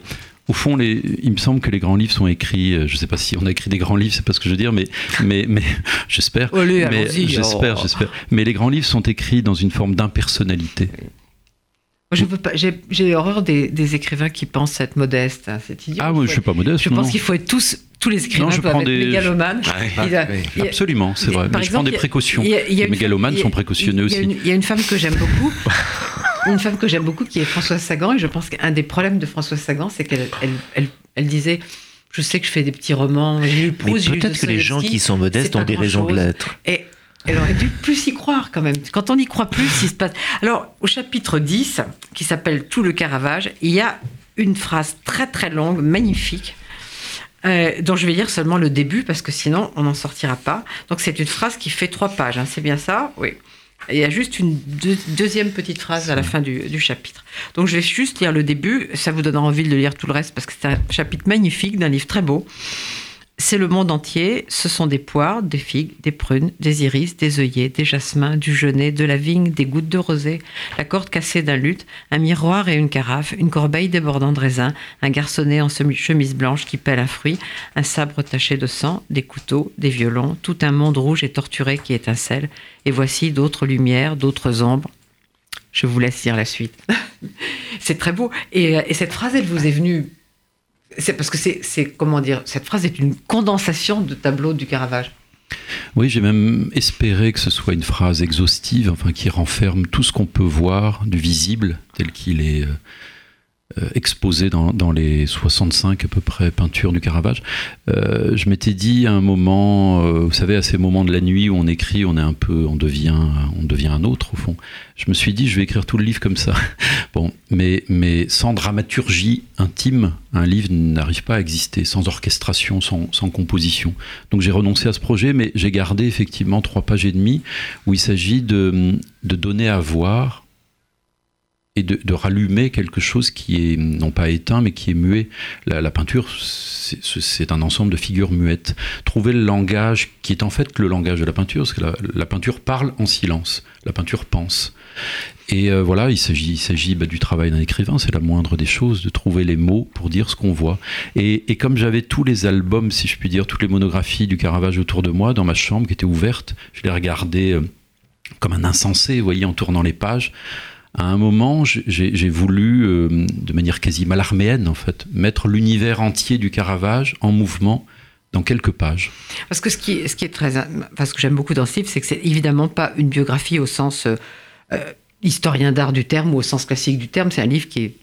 au fond, les, il me semble que les grands livres sont écrits. Euh, je ne sais pas si on a écrit des grands livres, c'est pas ce que je veux dire, mais, mais, [LAUGHS] mais j'espère. mais j'espère, oh. j'espère. Mais les grands livres sont écrits dans une forme d'impersonnalité. Je veux pas. J'ai horreur des, écrivains qui pensent être modestes. Hein, c'est idiot. Ah oui, je suis pas modeste. Je pense qu'il faut être tous. Tous les écrivains non, je prends des... mégalomanes. Absolument, c'est vrai. mais je prends des précautions. les mégalomanes sont précautionneux aussi. Il y a une femme que j'aime beaucoup. [LAUGHS] une femme que j'aime beaucoup qui est Françoise Sagan. Et je pense qu'un des problèmes de Françoise Sagan, c'est qu'elle elle, elle, disait Je sais que je fais des petits romans, j'ai Peut-être que les gens qui sont modestes ont des raisons de l'être. Et elle aurait dû plus y croire quand même. Quand on y croit plus, il se passe. Alors, au chapitre 10, qui s'appelle Tout le Caravage, il y a une phrase très très longue, magnifique. Euh, dont je vais lire seulement le début parce que sinon on n'en sortira pas. Donc c'est une phrase qui fait trois pages, hein. c'est bien ça? Oui. Il y a juste une deuxième petite phrase à la fin du, chapitre. Donc je vais juste lire le début, ça vous donnera envie de lire tout le reste parce que c'est un chapitre magnifique d'un livre très beau. C'est le monde entier, ce sont des poires, des figues, des prunes, des iris, des œillets, des jasmins, du genêt, de la vigne, des gouttes de rosée, la corde cassée d'un luth, un miroir et une carafe, une corbeille débordant de raisin, un garçonnet en chemise blanche qui pèle un fruit, un sabre taché de sang, des couteaux, des violons, tout un monde rouge et torturé qui étincelle, et voici d'autres lumières, d'autres ombres. Je vous laisse lire la suite. [LAUGHS] c'est très beau. Et, et cette phrase, elle vous est venue c'est parce que c'est, comment dire, cette phrase est une condensation de tableau du Caravage. Oui, j'ai même espéré que ce soit une phrase exhaustive, enfin qui renferme tout ce qu'on peut voir du visible tel qu'il est, euh, exposé dans, dans, les 65 à peu près peintures du Caravage, euh, je m'étais dit à un moment, euh, vous savez, à ces moments de la nuit où on écrit, on est un peu, on devient, on devient un autre au fond. Je me suis dit, je vais écrire tout le livre comme ça. [LAUGHS] bon, mais, mais sans dramaturgie intime, un livre n'arrive pas à exister, sans orchestration, sans, sans composition. Donc j'ai renoncé à ce projet, mais j'ai gardé effectivement trois pages et demie où il s'agit de, de donner à voir et de, rallumer quelque chose qui est non pas éteint mais qui est muet. La, peinture, c'est un ensemble de figures muettes. Trouver le langage qui est en fait le langage de la peinture, parce que la, peinture parle en silence, la peinture pense. Et euh, voilà, il s'agit, bah, du travail d'un écrivain, c'est la moindre des choses, de trouver les mots pour dire ce qu'on voit. Et, et comme j'avais tous les albums, si je puis dire, toutes les monographies du Caravage autour de moi, dans ma chambre qui était ouverte, je les regardais euh, comme un insensé, vous voyez, en tournant les pages à un moment, j'ai voulu, euh, de manière quasi malarméenne en fait, mettre l'univers entier du Caravage en mouvement dans quelques pages. Parce que ce qui très, que j'aime beaucoup dans ce livre, c'est que c'est évidemment pas une biographie au sens euh, historien d'art du terme ou au sens classique du terme. C'est un livre qui est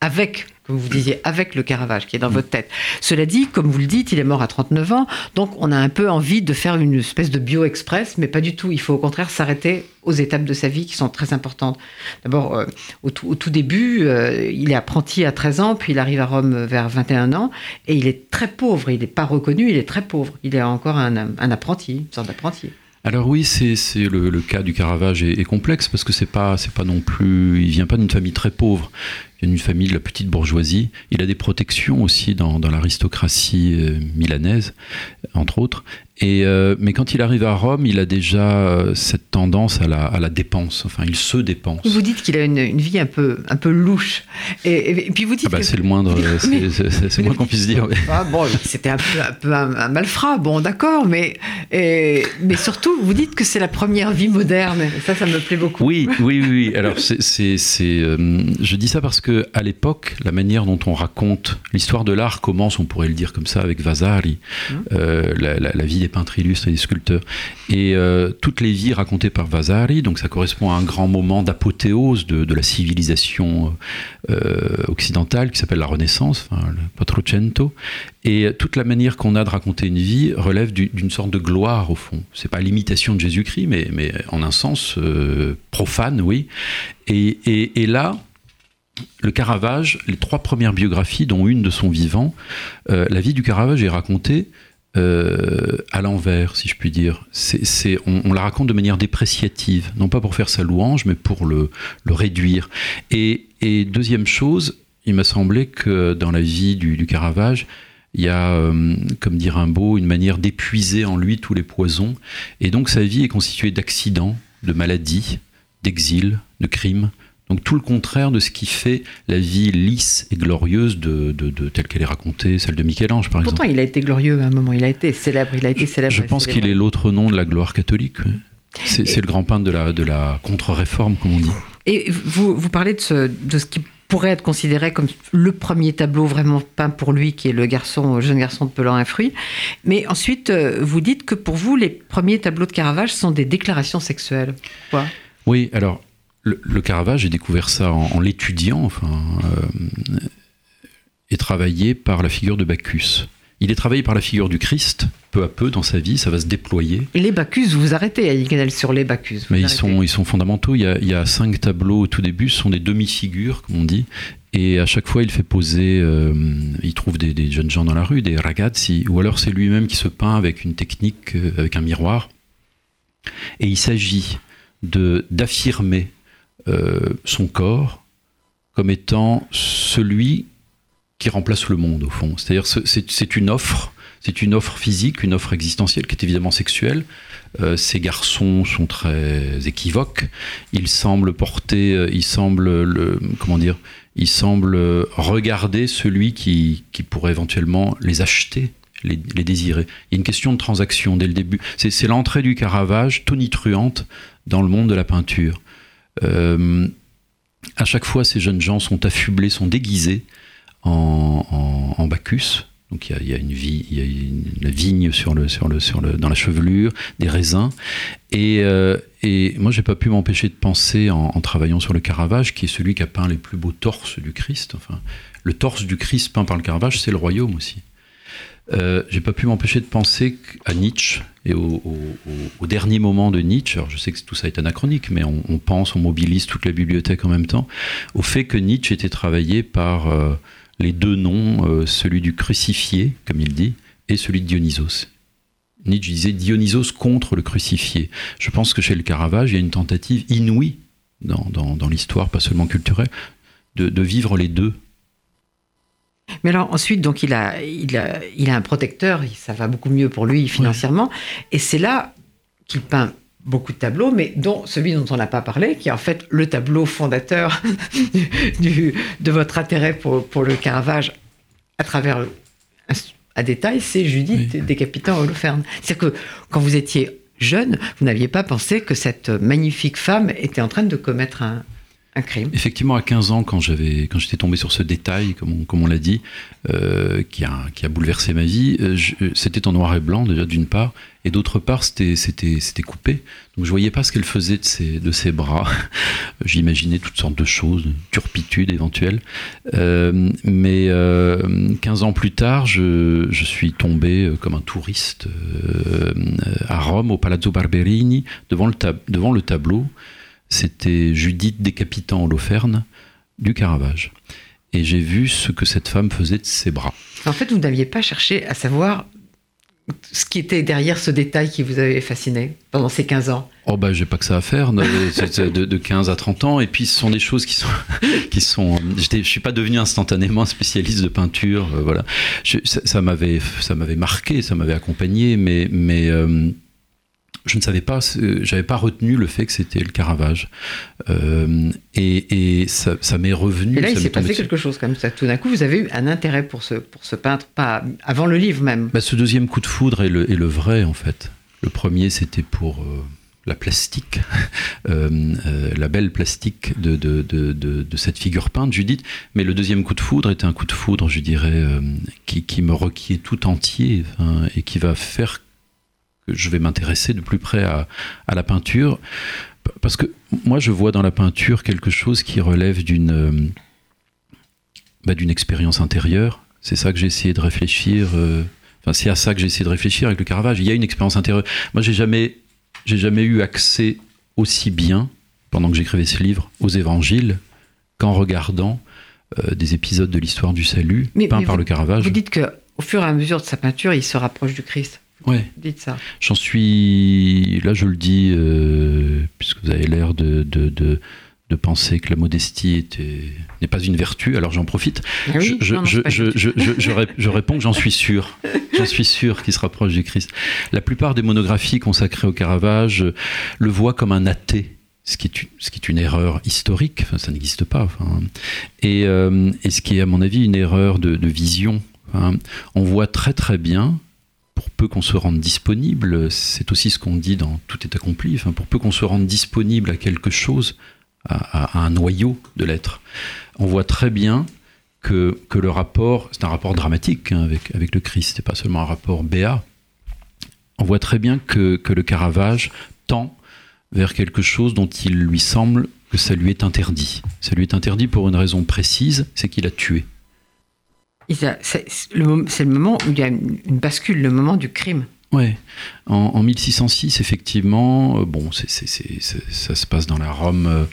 avec, comme vous disiez, avec le Caravage qui est dans votre tête. Cela dit, comme vous le dites, il est mort à 39 ans, donc on a un peu envie de faire une espèce de bio-express, mais pas du tout. Il faut au contraire s'arrêter aux étapes de sa vie qui sont très importantes. D'abord, euh, au, tout, début, euh, il est apprenti à 13 ans, puis il arrive à Rome vers 21 ans, et il est très pauvre. Il n'est pas reconnu, il est très pauvre. Il est encore un, un apprenti, une sorte d'apprenti. Alors oui, c'est le, cas du Caravage est, complexe parce que c'est pas non plus il vient pas d'une famille très pauvre. Il vient d'une famille de la petite bourgeoisie. Il a des protections aussi dans, dans l'aristocratie euh, milanaise, entre autres. Et euh, mais quand il arrive à Rome, il a déjà euh, cette tendance à la, à la dépense. Enfin, il se dépense. Vous dites qu'il a une, une, vie un peu, un peu louche. Et, et, et puis vous dites. Ah bah, que... c'est le moindre, c'est moins qu'on puisse dire. Mais... Ah bon, c'était un peu, un, peu un, un, malfrat, bon, d'accord, mais, et, mais surtout, vous dites que c'est la première vie moderne. Ça, ça me plaît beaucoup. Oui, oui, oui. Alors, c'est, euh, je dis ça parce que à l'époque, la manière dont on raconte l'histoire de l'art commence, on pourrait le dire comme ça, avec Vasari, euh, la, la, la, vie des peintres illustres et des sculpteurs. Et euh, toutes les vies racontées par Vasari, donc ça correspond à un grand moment d'apothéose de, la civilisation euh, occidentale qui s'appelle la Renaissance, enfin, le Quattrocento. Et toute la manière qu'on a de raconter une vie relève d'une sorte de gloire au fond. C'est pas l'imitation de Jésus-Christ, mais, en un sens euh, profane, oui. Et, là, le Caravage, les trois premières biographies, dont une de son vivant, euh, la vie du Caravage est racontée euh, à l'envers, si je puis dire. C est, c est, on, on, la raconte de manière dépréciative, non pas pour faire sa louange, mais pour le, le réduire. Et, et, deuxième chose, il m'a semblé que dans la vie du, Caravage, il y a, euh, comme un beau, une manière d'épuiser en lui tous les poisons. Et donc sa vie est constituée d'accidents, de maladies, d'exil, de crimes, donc tout le contraire de ce qui fait la vie lisse et glorieuse de, de, de telle qu'elle est racontée, celle de Michel-Ange par Pourtant, exemple. Pourtant, il a été glorieux à un moment, il a été célèbre, il a été célèbre. Je pense qu'il est l'autre nom de la gloire catholique. C'est et... le grand peintre de la, de la contre-réforme, comme on dit. Et vous, vous parlez de ce, de ce qui pourrait être considéré comme le premier tableau vraiment peint pour lui, qui est le garçon, le jeune garçon de Pelan et Fruit. Mais ensuite, vous dites que pour vous, les premiers tableaux de Caravage sont des déclarations sexuelles. Quoi? Oui, alors le, le, Caravage, j'ai découvert ça en, en l'étudiant, enfin, euh, est travaillé par la figure de Bacchus. Il est travaillé par la figure du Christ, peu à peu dans sa vie, ça va se déployer. Les Bacchus, vous arrêtez, Yannick sur les Bacchus. Mais ils sont, ils sont fondamentaux. Il y, a, il y, a, cinq tableaux au tout début, ce sont des demi-figures, comme on dit. Et à chaque fois, il fait poser, euh, il trouve des, des, jeunes gens dans la rue, des ragazzi, ou alors c'est lui-même qui se peint avec une technique, euh, avec un miroir. Et il s'agit d'affirmer euh, son corps comme étant celui qui remplace le monde au fond. C'est-à-dire c'est une offre, c'est une offre physique, une offre existentielle qui est évidemment sexuelle. Euh, ces garçons sont très équivoques. Ils semblent porter, euh, ils semblent le, comment dire, regarder celui qui, qui pourrait éventuellement les acheter. Les, les, désirer. Il y a une question de transaction dès le début. C'est l'entrée du Caravage tonitruante dans le monde de la peinture. Euh, à chaque fois, ces jeunes gens sont affublés, sont déguisés en, Bacchus. Donc il y a, une vie, y a une, vigne sur le, dans la chevelure, des raisins. Et, euh, et moi, pas pu m'empêcher de penser en, en travaillant sur le Caravage, qui est celui qui a peint les plus beaux torses du Christ. Enfin, le torse du Christ peint par le Caravage, c'est le royaume aussi. Euh, j'ai pas pu m'empêcher de penser à Nietzsche et au, au, au, dernier moment de Nietzsche. Alors je sais que tout ça est anachronique, mais on, pense, on mobilise toute la bibliothèque en même temps, au fait que Nietzsche était travaillé par euh, les deux noms, euh, celui du crucifié, comme il dit, et celui de Dionysos. Nietzsche disait Dionysos contre le crucifié. Je pense que chez le Caravage, il y a une tentative inouïe dans, l'histoire, pas seulement culturelle, de vivre les deux mais alors ensuite, donc il a, il a, il a un protecteur, ça va beaucoup mieux pour lui financièrement, et c'est là qu'il peint beaucoup de tableaux, mais dont celui dont on n'a pas parlé, qui est en fait le tableau fondateur [LAUGHS] du, de votre intérêt pour, pour, le Caravage à travers un, un détail, c'est Judith oui. décapitant Holoferne. C'est-à-dire que quand vous étiez jeune, vous n'aviez pas pensé que cette magnifique femme était en train de commettre un, un crime. Effectivement, à 15 ans, quand j'avais, quand j'étais tombé sur ce détail, comme on, l'a dit, euh, qui, a, qui a bouleversé ma vie, euh, c'était en noir et blanc déjà d'une part, et d'autre part c'était, c'était, c'était coupé. Donc je voyais pas ce qu'elle faisait de ses, de ses bras. [LAUGHS] J'imaginais toutes sortes de choses, turpitude éventuelle. Euh, mais 15 ans plus tard, je, je, suis tombé comme un touriste euh, à Rome, au Palazzo Barberini, devant le, tab- devant le tableau c'était Judith décapitant Holoferne du Caravage. Et j'ai vu ce que cette femme faisait de ses bras. En fait, vous n'aviez pas cherché à savoir ce qui était derrière ce détail qui vous avait fasciné pendant ces 15 ans Oh bah j'ai pas que ça à faire de, de, 15 à 30 ans et puis ce sont des choses qui sont [LAUGHS] qui sont je suis pas devenu instantanément spécialiste de peinture euh, voilà je, ça, ça m'avait ça m'avait marqué ça m'avait accompagné mais mais euh, je ne savais pas, j'avais pas retenu le fait que c'était le Caravage. Euh, et, et, ça, ça m'est revenu. Et là, il s'est passé quelque chose comme ça. Tout d'un coup, vous avez eu un intérêt pour ce, pour ce peintre, pas avant le livre même. Bah, ce deuxième coup de foudre est le, est le vrai, en fait. Le premier, c'était pour euh, la plastique, [LAUGHS] euh, la belle plastique de, de, de, de, cette figure peinte, Judith. Mais le deuxième coup de foudre était un coup de foudre, je dirais, qui, qui me requiert tout entier hein, et qui va faire je vais m'intéresser de plus près à, à, la peinture. Parce que moi, je vois dans la peinture quelque chose qui relève d'une bah, d'une expérience intérieure. C'est ça que j'ai essayé de réfléchir. Euh, enfin, c'est à ça que j'ai essayé de réfléchir avec le Caravage. Il y a une expérience intérieure. Moi, j'ai jamais, j'ai jamais eu accès aussi bien, pendant que j'écrivais ce livre, aux évangiles qu'en regardant euh, des épisodes de l'histoire du salut mais, peints par le Caravage. Vous dites qu'au fur et à mesure de sa peinture, il se rapproche du Christ. Ouais. Dites ça. J'en suis. Là, je le dis, euh, puisque vous avez l'air de, de, de, de, penser que la modestie n'est pas une vertu, alors j'en profite. Oui je, non, non, je, je, je, je, je, réponds que j'en suis sûr. J'en suis sûr qu'il se rapproche du Christ. La plupart des monographies consacrées au Caravage le voient comme un athée. Ce qui, est une, ce qui est une erreur historique, enfin, ça n'existe pas. Enfin, et, euh, et, ce qui est, à mon avis, une erreur de, de vision. Enfin, on voit très très bien pour peu qu'on se rende disponible, c'est aussi ce qu'on dit dans Tout est accompli, pour peu qu'on se rende disponible à quelque chose, à, un noyau de l'être, on voit très bien que, le rapport, c'est un rapport dramatique hein, avec, le Christ, c'est pas seulement un rapport béat, on voit très bien que le Caravage tend vers quelque chose dont il lui semble que ça lui est interdit. Ça lui est interdit pour une raison précise, c'est qu'il a tué. C'est le, moment où il y a une bascule, le moment du crime. Ouais. En, en 1606, effectivement, euh, bon, ça se passe dans la Rome. Euh,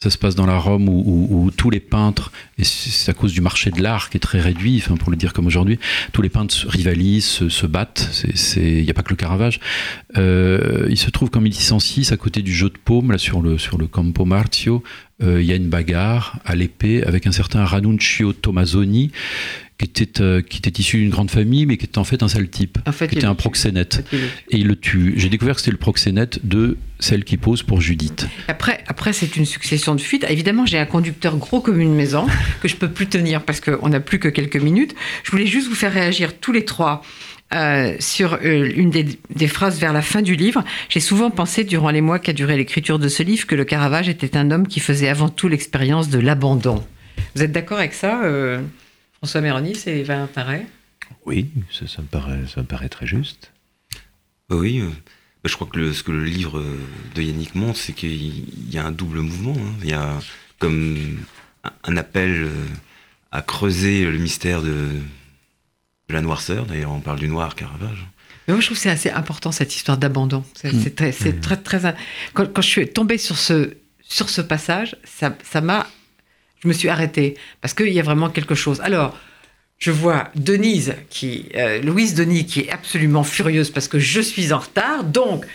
ça se passe dans la Rome où, tous les peintres, et c'est à cause du marché de l'art qui est très réduit, pour le dire comme aujourd'hui, tous les peintres rivalisent, se, battent, il n'y a pas que le Caravage. Euh, il se trouve qu'en 1606, à côté du jeu de paume, là sur le, sur le Campo Marzio, il y a une bagarre à l'épée avec un certain Ranuncio Tommasoni, qui était, euh, qui était issu d'une grande famille, mais qui était en fait un sale type, en fait, qui était un proxénète. Et il le tue. J'ai découvert que c'était le proxénète de celle qui pose pour Judith. Après, après c'est une succession de fuites. Évidemment, j'ai un conducteur gros comme une maison [LAUGHS] que je peux plus tenir parce qu'on n'a plus que quelques minutes. Je voulais juste vous faire réagir tous les trois. Euh, sur euh, une des, des, phrases vers la fin du livre, j'ai souvent pensé durant les mois qu'a duré l'écriture de ce livre que le Caravage était un homme qui faisait avant tout l'expérience de l'abandon. Vous êtes d'accord avec ça euh François Méroni, c'est Valentin Ray Oui, ça, ça me, paraît, ça me paraît très juste. Oui, euh, bah je crois que le- ce que le livre de Yannick montre, c'est qu'il y a un double mouvement. hein. Il y a comme un- appel à creuser le mystère de, de la noirceur. D'ailleurs, on parle du noir Caravage. Mais moi, je trouve que c'est assez important cette histoire d'abandon. C'est c'est très, très, très. Quand, quand je suis tombée sur ce, sur ce passage, ça ça m'a. Je me suis arrêtée parce qu'il y a vraiment quelque chose. Alors, je vois Denise, qui, euh, Louise Denis, qui est absolument furieuse parce que je suis en retard. Donc,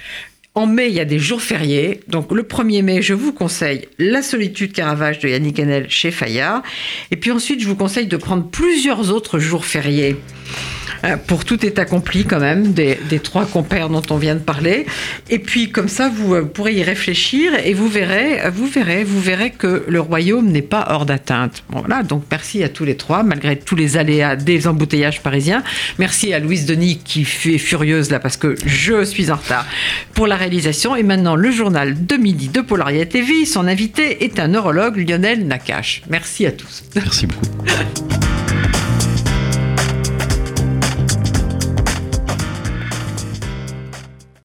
en mai, il y a des jours fériés. Donc, le 1er mai, je vous conseille La solitude Caravage de Yannick Enel chez Fayard. Et puis ensuite, je vous conseille de prendre plusieurs autres jours fériés. Euh, Pour tout est accompli quand même, des, trois compères dont on vient de parler. Et puis comme ça, vous euh, pourrez y réfléchir et vous verrez, euh, vous verrez, vous verrez que le royaume n'est pas hors d'atteinte. Voilà, donc merci à tous les trois, malgré tous les aléas des embouteillages parisiens. Merci à Louise Denis qui est furieuse là parce que je suis en retard pour la réalisation. Et maintenant, le journal de midi de Polarité TV. Son invité est un neurologue, Lionel Nakache. Merci à tous. Merci beaucoup. [LAUGHS]